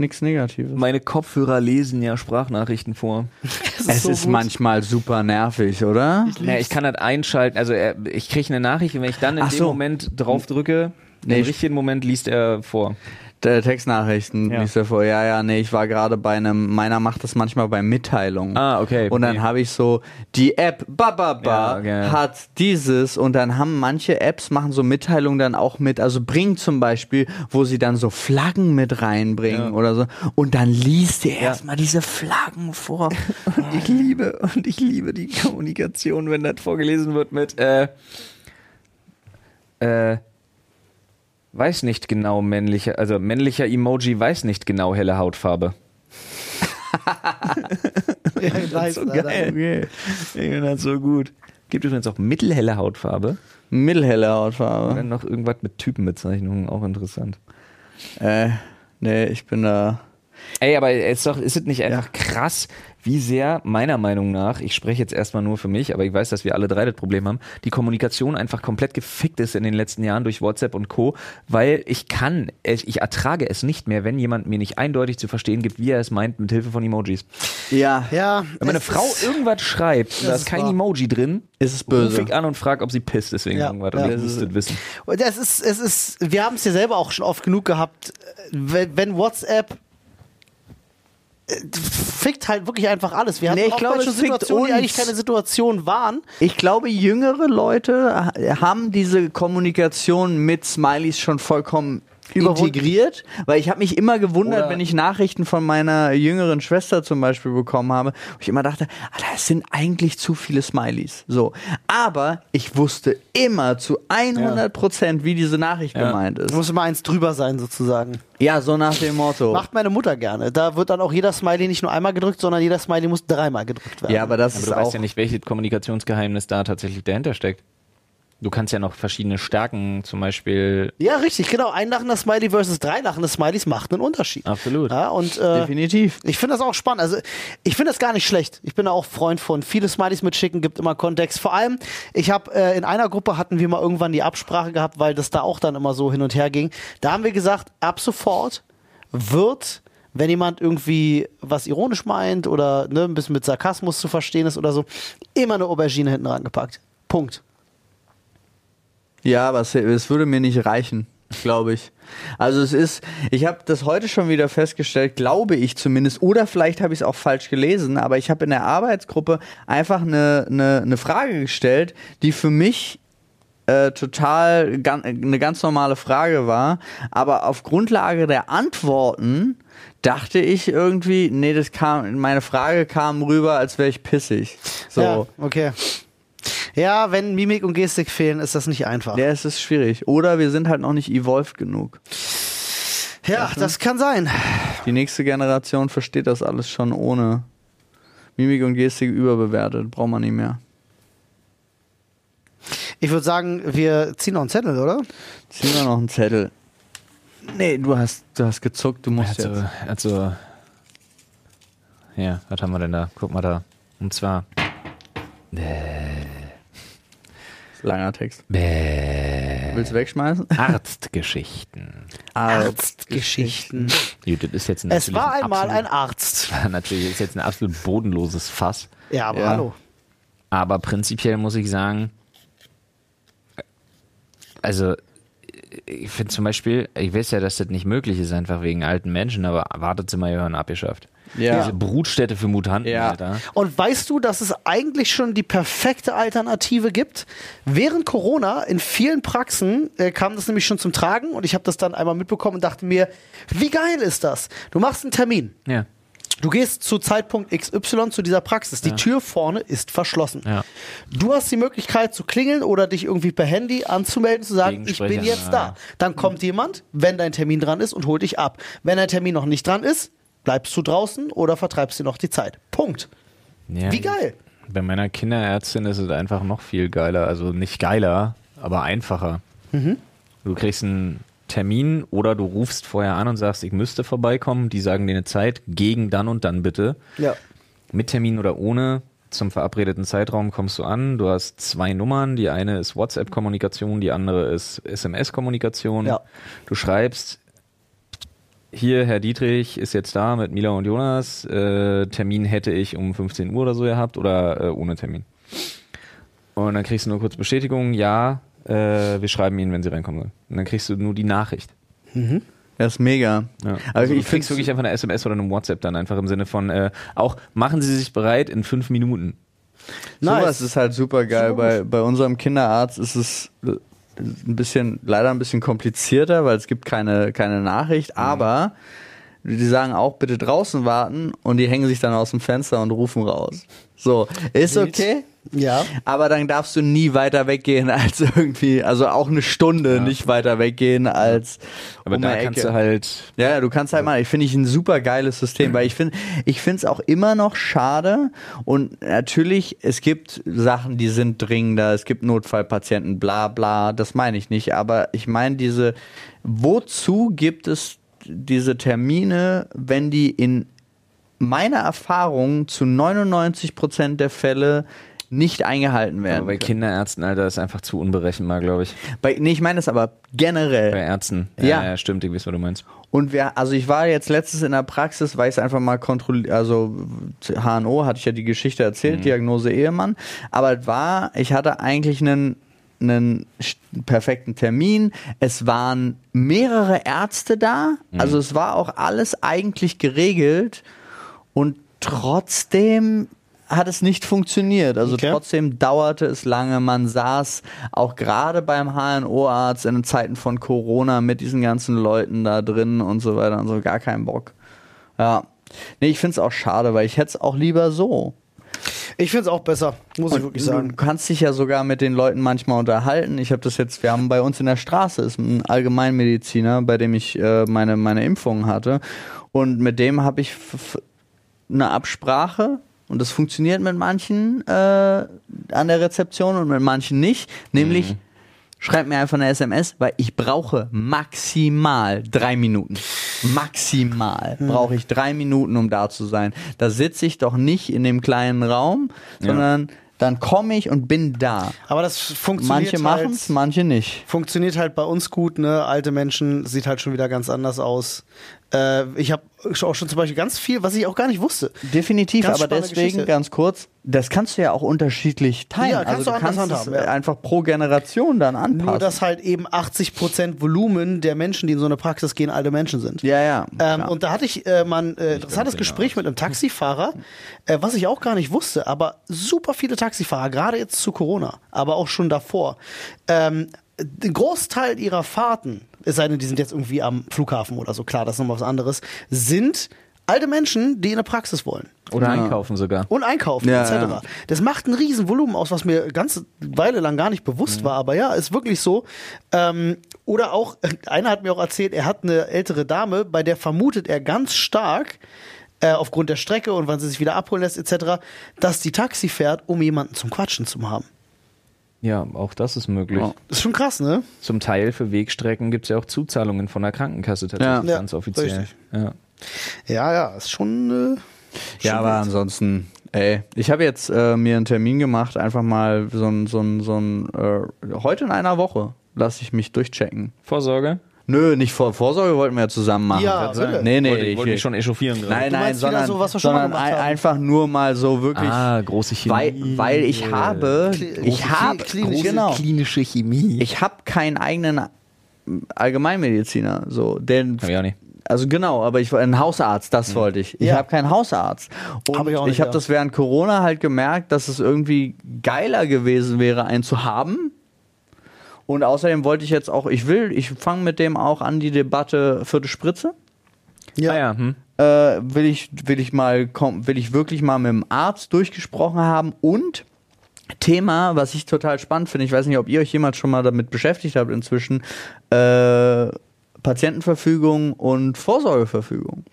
Nix Negatives. Meine Kopfhörer lesen ja Sprachnachrichten vor. Es so ist gut. manchmal super nervig, oder? Ja, ich kann das einschalten. Also er, ich kriege eine Nachricht und wenn ich dann in Ach dem so. Moment drauf drücke, Nee, im ich- richtigen Moment liest er vor. Der Textnachrichten Ja. liest er vor. Ja, ja, nee, ich war gerade bei einem, meiner macht das manchmal bei Mitteilungen. Ah, okay. Und dann Nee. habe ich so, die App Bababa Ja, okay. hat dieses und dann haben manche Apps machen so Mitteilungen dann auch mit, also Bring zum Beispiel, wo sie dann so Flaggen mit reinbringen Ja. oder so und dann liest er erstmal diese Flaggen vor. ich liebe und ich liebe die Kommunikation, wenn das vorgelesen wird mit äh, äh, weiß nicht genau männlicher, also männlicher Emoji weiß nicht genau helle Hautfarbe. Ja, nice, so Alter. geil. Okay. Ich finde das so gut. Gibt übrigens auch mittelhelle Hautfarbe. Mittelhelle Hautfarbe. Dann noch irgendwas mit Typenbezeichnungen, auch interessant. Äh, nee, ich bin da. Ey, aber ist doch, ist es nicht einfach krass, wie sehr, meiner Meinung nach, ich spreche jetzt erstmal nur für mich, aber ich weiß, dass wir alle drei das Problem haben, die Kommunikation einfach komplett gefickt ist in den letzten Jahren durch WhatsApp und Co., weil ich kann, ich ertrage es nicht mehr, wenn jemand mir nicht eindeutig zu verstehen gibt, wie er es meint, mit Hilfe von Emojis. Ja, Ja, Wenn meine Frau irgendwas schreibt da ist kein wahr. Emoji drin, ist es böse. ich an und frage, ob sie pisst, deswegen Ja, irgendwas. ja. Und ich das wissen. Und das ist, es ist, wir haben es ja selber auch schon oft genug gehabt, wenn, wenn WhatsApp fickt halt wirklich einfach alles. Wir hatten Nee, ich auch glaube, schon Situationen, die eigentlich keine Situation waren. Ich glaube, jüngere Leute ha- haben diese Kommunikation mit Smileys schon vollkommen. Integriert, weil ich habe mich immer gewundert, Oder- wenn ich Nachrichten von meiner jüngeren Schwester zum Beispiel bekommen habe, wo ich immer dachte, Alter, es sind eigentlich zu viele Smileys. So, aber ich wusste immer zu 100 Prozent, wie diese Nachricht Ja. gemeint ist. Muss immer eins drüber sein, sozusagen. Ja, so nach dem Motto. Macht meine Mutter gerne. Da wird dann auch jeder Smiley nicht nur einmal gedrückt, sondern jeder Smiley muss dreimal gedrückt werden. ja, aber das Aber ist du auch weißt ja nicht, welches Kommunikationsgeheimnis da tatsächlich dahinter steckt. Du kannst ja noch verschiedene Stärken, zum Beispiel. Ja, richtig, genau. Ein lachender Smiley versus drei lachende Smileys macht einen Unterschied. Absolut. Ja, und äh, definitiv. ich finde das auch spannend. Also, ich finde das gar nicht schlecht. Ich bin da auch Freund von. Viele Smileys mitschicken, gibt immer Kontext. Vor allem, ich habe äh, in einer Gruppe hatten wir mal irgendwann die Absprache gehabt, weil das da auch dann immer so hin und her ging. Da haben wir gesagt, ab sofort wird wenn jemand irgendwie was ironisch meint oder ne, ein bisschen mit Sarkasmus zu verstehen ist oder so, immer eine Aubergine hinten rangepackt. Punkt. Ja, aber es, würde mir nicht reichen, glaube ich. Also es ist, ich habe das heute schon wieder festgestellt, glaube ich zumindest, oder vielleicht habe ich es auch falsch gelesen, aber ich habe in der Arbeitsgruppe einfach eine, eine, eine Frage gestellt, die für mich äh, total gan eine ganz normale Frage war, aber auf Grundlage der Antworten dachte ich irgendwie, nee, das kam, meine Frage kam rüber, als wäre ich pissig. So. Ja, okay. Ja, wenn Mimik und Gestik fehlen, ist das nicht einfach. Ja, es ist schwierig. Oder wir sind halt noch nicht evolved genug. Ja, das kann sein. Die nächste Generation versteht das alles schon ohne Mimik und Gestik überbewertet. Braucht man nicht mehr. Ich würde sagen, wir ziehen noch einen Zettel, oder? Ziehen wir noch einen Zettel. Nee, du hast, du hast gezuckt, du musst Also, jetzt. also. Ja, was haben wir denn da? Guck mal da. Und zwar. Langer Text. Bäh. Willst du wegschmeißen? Arztgeschichten. Arztgeschichten. Gut, das ist jetzt Es natürlich war ein einmal ein absolut, Arzt. Natürlich ist jetzt ein absolut bodenloses Fass. Ja, aber Ja. hallo. Aber prinzipiell muss ich sagen, also ich finde zum Beispiel, ich weiß ja, dass das nicht möglich ist, einfach wegen alten Menschen, aber Wartezimmer gehören abgeschafft. Ja. Diese Brutstätte für Mutanten, Ja. Alter. Und weißt du, dass es eigentlich schon die perfekte Alternative gibt? Während Corona in vielen Praxen äh, kam das nämlich schon zum Tragen und ich habe das dann einmal mitbekommen und dachte mir, wie geil ist das? Du machst einen Termin. Ja. Du gehst zu Zeitpunkt XY zu dieser Praxis. Die Tür vorne ist verschlossen. Ja. Du hast die Möglichkeit zu klingeln oder dich irgendwie per Handy anzumelden, zu sagen, ich bin jetzt ja. da. Dann kommt jemand, wenn dein Termin dran ist und holt dich ab. Wenn dein Termin noch nicht dran ist, bleibst du draußen oder vertreibst dir noch die Zeit. Punkt. Ja. Wie geil. Bei meiner Kinderärztin ist es einfach noch viel geiler. Also nicht geiler, aber einfacher. Du kriegst einen Termin oder du rufst vorher an und sagst, ich müsste vorbeikommen. Die sagen dir eine Zeit, gegen dann und dann bitte. Ja. Mit Termin oder ohne. Zum verabredeten Zeitraum kommst du an. Du hast zwei Nummern. Die eine ist WhatsApp-Kommunikation, die andere ist SMS-Kommunikation. Ja. Du schreibst, hier, Herr Dietrich ist jetzt da mit Mila und Jonas. Äh, Termin hätte ich um 15 Uhr oder so gehabt oder äh, ohne Termin. Und dann kriegst du nur kurz Bestätigung, ja, äh, wir schreiben Ihnen, wenn Sie reinkommen sollen. Und dann kriegst du nur die Nachricht. Das ist mega. Ja. Also Also ich kriegst wirklich einfach eine SMS oder eine WhatsApp dann einfach im Sinne von, äh, auch machen Sie sich bereit in fünf Minuten. Nice. Sowas ist halt super geil. Bei, bei unserem Kinderarzt ist es äh, ein bisschen, leider ein bisschen komplizierter, weil es gibt keine, keine Nachricht, aber die sagen auch bitte draußen warten und die hängen sich dann aus dem Fenster und rufen raus. So, ist okay. Ja. Aber dann darfst du nie weiter weggehen als irgendwie, also auch eine Stunde Ja. nicht weiter weggehen als Aber um da kannst du halt, Ja, ja, du kannst halt mal, ich finde ich ein super geiles System, weil ich finde, ich finde es auch immer noch schade und natürlich, es gibt Sachen, die sind dringender, es gibt Notfallpatienten, bla bla, das meine ich nicht, aber ich meine diese, wozu gibt es diese Termine, wenn die in meiner Erfahrung zu 99 Prozent der Fälle nicht eingehalten werden. aber bei. Kinderärzten, Alter, ist einfach zu unberechenbar, glaube ich. Bei, nee, ich meine es aber generell. Bei Ärzten. Ja. ja, stimmt, ich weiß, was du meinst. Und wir, also ich war jetzt letztens in der Praxis, weil ich es einfach mal kontrolliert, also HNO hatte ich ja die Geschichte erzählt, Diagnose Ehemann, aber es war, ich hatte eigentlich einen einen perfekten Termin. Es waren mehrere Ärzte da, also es war auch alles eigentlich geregelt. Und trotzdem hat es nicht funktioniert. Also Okay. trotzdem dauerte es lange. Man saß auch gerade beim HNO-Arzt in Zeiten von Corona mit diesen ganzen Leuten da drin und so weiter und so. Gar keinen Bock. Ja. Nee, ich finde es auch schade, weil ich hätte es auch lieber so. Ich finde es auch besser, muss ich wirklich Du sagen. kannst dich ja sogar mit den Leuten manchmal unterhalten. Ich habe das jetzt, wir haben bei uns in der Straße ist ein Allgemeinmediziner, bei dem ich äh, meine meine Impfungen hatte und mit dem habe ich eine Absprache und das funktioniert mit manchen äh, an der Rezeption und mit manchen nicht. Nämlich schreib mir einfach eine SMS, weil ich brauche maximal drei Minuten. Maximal brauche ich drei Minuten, um da zu sein. Da sitze ich doch nicht in dem kleinen Raum, sondern dann komme ich und bin da. Aber das funktioniert Manche machen halt, es, manche nicht. funktioniert halt bei uns gut, ne? Alte Menschen sieht halt schon wieder ganz anders aus. Äh, ich habe auch schon zum Beispiel ganz viel, was ich auch gar nicht wusste. Definitiv, Ganz aber deswegen Geschichte. ganz kurz, das kannst du ja auch unterschiedlich teilen. Ja, kannst also du du anders kannst es handhaben, ja. einfach pro Generation dann anpassen. Nur, dass halt eben 80% Volumen der Menschen, die in so eine Praxis gehen, alte Menschen sind. ja, ja. Ähm, und da hatte ich äh, mal ein äh, interessantes Gespräch mit einem Taxifahrer, äh, was ich auch gar nicht wusste, aber super viele Taxifahrer, gerade jetzt zu Corona, aber auch schon davor, ähm, den Großteil ihrer Fahrten, es sei denn, die sind jetzt irgendwie am Flughafen oder so, klar, das ist nochmal was anderes, sind alte Menschen, die in eine Praxis wollen. Oder einkaufen sogar. Und einkaufen, Ja, etc. ja. Das macht ein Riesenvolumen aus, was mir ganze Weile lang gar nicht bewusst war. Aber ja, ist wirklich so. Ähm, oder auch, einer hat mir auch erzählt, er hat eine ältere Dame, bei der vermutet er ganz stark, äh, aufgrund der Strecke und wann sie sich wieder abholen lässt, etc., dass die Taxi fährt, um jemanden zum Quatschen zu haben. Ja, auch das ist möglich. Ja. Das ist schon krass, ne? Zum Teil für Wegstrecken gibt es ja auch Zuzahlungen von der Krankenkasse tatsächlich Ja. ganz offiziell. richtig. Ja. Ja, ja, ist schon. Äh, Ja, schon aber wild. ansonsten, ey, ich habe jetzt äh, mir einen Termin gemacht, einfach mal so ein, so ein, so ein, äh, heute in einer Woche lasse ich mich durchchecken. Vorsorge? Nö, nicht vor Vorsorge wollten wir ja zusammen machen. Ja, bitte. Nee, nee, wollte, ich, wollte mich schon echauffieren gerade. Nein, Du nein, sondern, so, was wir schon mal sondern ein, einfach nur mal so wirklich, Ah, große Chemie. weil, weil ich habe, Kli- ich habe, Kli- klinische- genau, klinische Chemie. ich habe keinen eigenen Allgemeinmediziner, so, den, Hab ich auch nicht. also genau, aber ich war ein Hausarzt, das wollte ich. Ich Ja. habe keinen Hausarzt. Und Hab ich auch ich habe ja. das während Corona halt gemerkt, dass es irgendwie geiler gewesen wäre, einen zu haben. Und außerdem wollte ich jetzt auch, ich will, ich fange mit dem auch an die Debatte vierte Spritze. ja. Ah ja, hm. Äh, will ich, will ich mal, komm, will ich wirklich mal mit dem Arzt durchgesprochen haben und Thema, was ich total spannend finde, ich weiß nicht, ob ihr euch jemals schon mal damit beschäftigt habt inzwischen, äh, Patientenverfügung und Vorsorgeverfügung.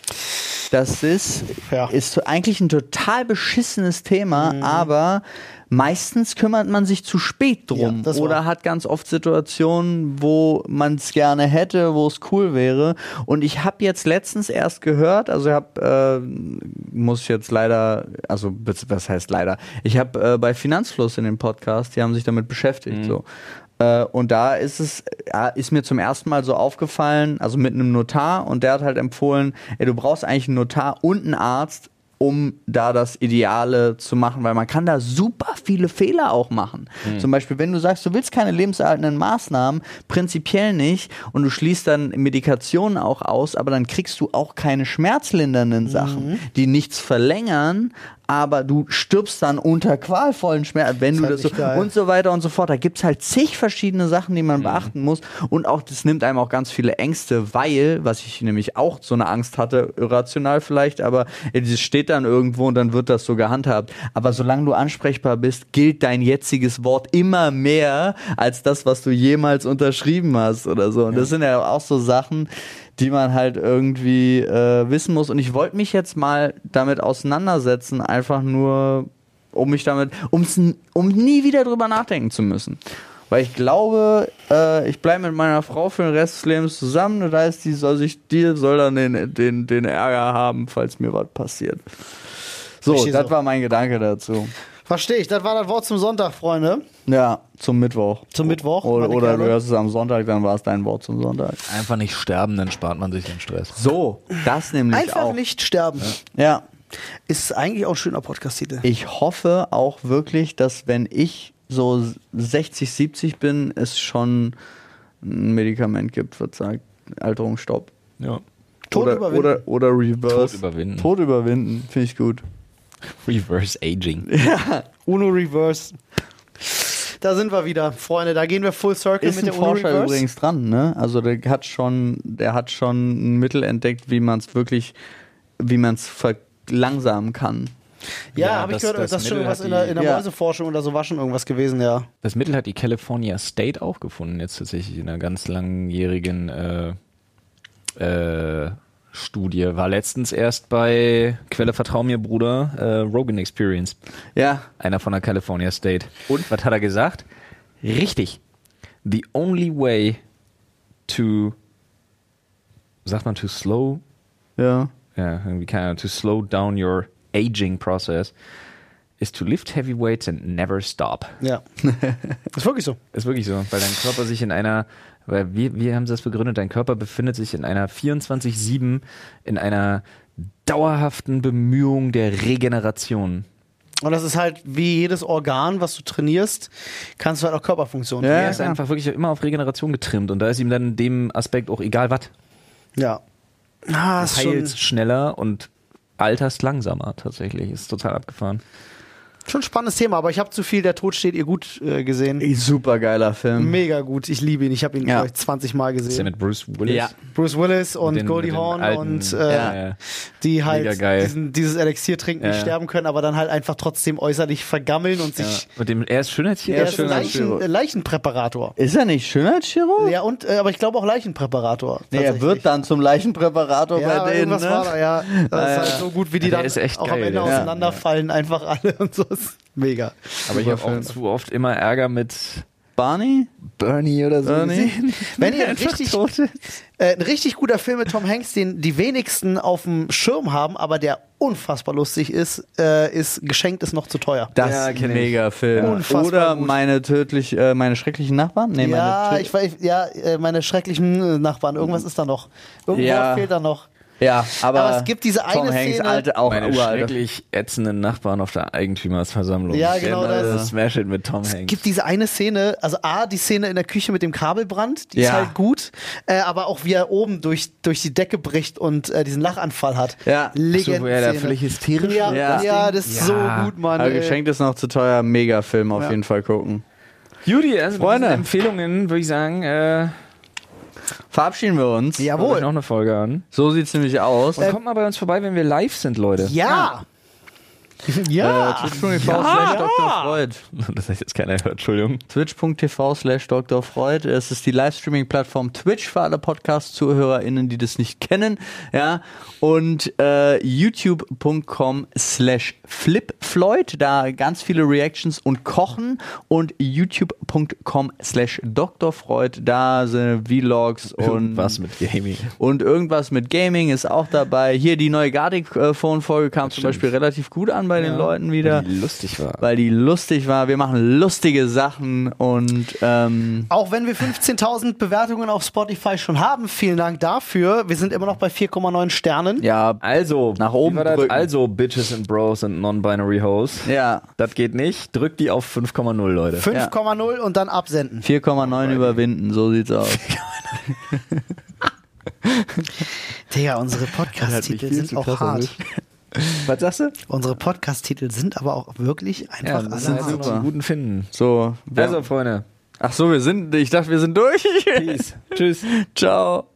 Das ist, Ja. ist eigentlich ein total beschissenes Thema, Mhm. aber meistens kümmert man sich zu spät drum Ja, das war- oder hat ganz oft Situationen, wo man es gerne hätte, wo es cool wäre. Und ich habe jetzt letztens erst gehört, also ich habe, äh, muss ich jetzt leider, also was heißt leider, ich habe äh, bei Finanzfluss in dem Podcast, die haben sich damit beschäftigt, so. Äh, und da ist es, ist mir zum ersten Mal so aufgefallen, also mit einem Notar und der hat halt empfohlen, ey, du brauchst eigentlich einen Notar und einen Arzt, um da das Ideale zu machen, weil man kann da super viele Fehler auch machen. Zum Beispiel, wenn du sagst, du willst keine lebenserhaltenden Maßnahmen, prinzipiell nicht, und du schließt dann Medikationen auch aus, aber dann kriegst du auch keine schmerzlindernden Sachen, die nichts verlängern, aber du stirbst dann unter qualvollen Schmerzen, wenn du halt das so geil. und so weiter und so fort. Da gibt's halt zig verschiedene Sachen, die man beachten muss. Und auch das nimmt einem auch ganz viele Ängste, weil, was ich nämlich auch so eine Angst hatte, irrational vielleicht, aber es steht dann irgendwo und dann wird das so gehandhabt. Aber solange du ansprechbar bist, gilt dein jetziges Wort immer mehr als das, was du jemals unterschrieben hast oder so. Und das sind ja auch so Sachen, die man halt irgendwie äh, wissen muss. Und ich wollte mich jetzt mal damit auseinandersetzen, einfach nur, um mich damit, um's, um nie wieder drüber nachdenken zu müssen. Weil ich glaube, äh, ich bleibe mit meiner Frau für den Rest des Lebens zusammen. Das heißt, die soll sich, die soll dann den, den, den Ärger haben, falls mir was passiert. So, das so. war mein Gedanke dazu. Verstehe ich. Das war das Wort zum Sonntag, Freunde. Ja, zum Mittwoch. Zum Mittwoch. Oder, oder du hörst es am Sonntag, dann war es dein Wort zum Sonntag. Einfach nicht sterben, dann spart man sich den Stress. So, das nämlich Einfach auch. nicht sterben. Ja, Ist eigentlich auch ein schöner Podcast-Titel. Ich hoffe auch wirklich, dass wenn ich so 60, 70 bin, es schon ein Medikament gibt, was sagt Alterungsstopp. Ja. Tod oder, überwinden. Oder, oder Reverse. Tod überwinden. Tod überwinden, finde ich gut. Reverse Aging. Uno Reverse. Da sind wir wieder, Freunde. Da gehen wir Full Circle Ist mit ein der Uno Forscher Reverse. übrigens dran, ne? Also der hat schon, der hat schon ein Mittel entdeckt, wie man es wirklich, wie man es verlangsamen kann. Ja, Ja, habe ich gehört, das, das ist schon irgendwas hat in der, in der Ja. Mäuseforschung oder so war schon irgendwas gewesen, ja. Das Mittel hat die California State auch gefunden, jetzt tatsächlich in einer ganz langjährigen äh, äh, Studie. War letztens erst bei Quelle Vertrau mir, Bruder, äh, Rogan Experience. Ja, Einer von der California State. Und was hat er gesagt? Richtig. The only way to, sagt man to slow, ja. ja, irgendwie keine Ahnung, to slow down your aging process is to lift heavy weights and never stop. Ja. ist wirklich so. Ist wirklich so, weil dein Körper sich in einer, weil wir, wir haben das begründet, dein Körper befindet sich in einer 24-7, in einer dauerhaften Bemühung der Regeneration. Und das ist halt wie jedes Organ, was du trainierst, kannst du halt auch Körperfunktionen Ja. er ist einfach wirklich immer auf Regeneration getrimmt und da ist ihm dann in dem Aspekt auch egal was. Ja. Ah, Du heilst schneller und alterst langsamer tatsächlich. Ist total abgefahren. Schon ein spannendes Thema, aber ich habe zu viel Der Tod steht ihr gut äh, gesehen. Super geiler Film. Mega gut, ich liebe ihn. Ich habe ihn Ja. glaub ich, 20 Mal Ist ja gesehen. mit Bruce Willis. Ja. Bruce Willis und den- Goldie alten- und äh, Ja, die halt. Diesen, dieses Elixier trinken, nicht Ja. sterben können, aber dann halt einfach trotzdem äußerlich vergammeln und Ja. sich. Mit dem, er ist Schönheitschirurg. Er ist Leichen, Leichenpräparator. Ist er nicht Schönheitschirurg? Ja, und, äh, aber ich glaube auch Leichenpräparator. Nee, er wird dann zum Leichenpräparator ja, bei denen. Ne? war da, ja. Das Ja, ist halt ja. so gut, wie die Der dann ist echt auch geil, am Ende der ist- auseinanderfallen, einfach alle und so. Mega. Aber ich habe auch zu oft immer Ärger mit Barney? Bernie oder so. Bernie? gesehen. Wenn ihr Einfach richtig, äh, ein richtig guter Film mit Tom Hanks, den die wenigsten auf dem Schirm haben, aber der unfassbar lustig ist, äh, ist Geschenkt ist noch zu teuer. Das Ja, ist ein mega Film. Unfassbar Oder gut. meine tödlich, äh, meine schrecklichen Nachbarn? Nee, ja, meine ich weiß, ja, äh, meine schrecklichen äh, Nachbarn. Irgendwas ist da noch. Irgendwo Ja. fehlt da noch. Ja, aber, Aber es gibt diese Tom eine Hanks, Szene- alte, auch Meine uralte. schrecklich ätzenden Nachbarn auf der Eigentümersversammlung. Ja, genau das. neue Smash It mit Tom Es Hanks. gibt diese eine Szene, also A, die Szene in der Küche mit dem Kabelbrand, die ist Ja. halt gut, äh, aber auch wie er oben durch, durch die Decke bricht und äh, diesen Lachanfall hat. Ja. Legend. So, wo er da völlig hysterisch ja, wird, ja, das das ist Ja. so gut, Mann. aber ey. geschenkt ist noch zu teuer. Mega Film auf Ja. jeden Fall gucken. Judy, also Freunde. Freunde. Empfehlungen würde ich sagen, äh, Verabschieden wir uns. Jawohl. noch eine Folge an. So sieht's nämlich aus. Und kommt mal bei uns vorbei, wenn wir live sind, Leute. Ja. Ja. Äh, Twitch.tv slash Dr. Freud. Das heißt jetzt keiner hört, Entschuldigung. Twitch.tv slash Dr. Freud. Es ist die Livestreaming-Plattform Twitch für alle Podcast-ZuhörerInnen, die das nicht kennen. Ja. Und äh, youtube.com slash flipfloyd. Da ganz viele Reactions und Kochen. Und youtube.com slash Dr. Freud. Da sind Vlogs und Was mit Gaming. und irgendwas mit Gaming ist auch dabei. Hier die neue Gardic-Phone-Folge kam zum stimmt. Beispiel relativ gut an bei den Leuten wieder, Wie lustig war. weil die lustig war. Wir machen lustige Sachen und ähm, Auch wenn wir 15.000 Bewertungen auf Spotify schon haben, vielen Dank dafür. Wir sind immer noch bei 4,9 Sternen. ja, Also, Nach oben wie war das? drücken. Also, Bitches and Bros and Non-Binary Hoes. ja, Das geht nicht. Drückt die auf 5,0, Leute. 5,0 und dann absenden. 4,9 überwinden, so sieht's aus. Digga, unsere Podcast-Titel sind auch hart. Was sagst du? Unsere Podcast-Titel sind aber auch wirklich einfach das alle sind super. Guten finden. So, Also, Freunde. ach so, wir sind, ich dachte, wir sind durch. Peace. Tschüss. Ciao.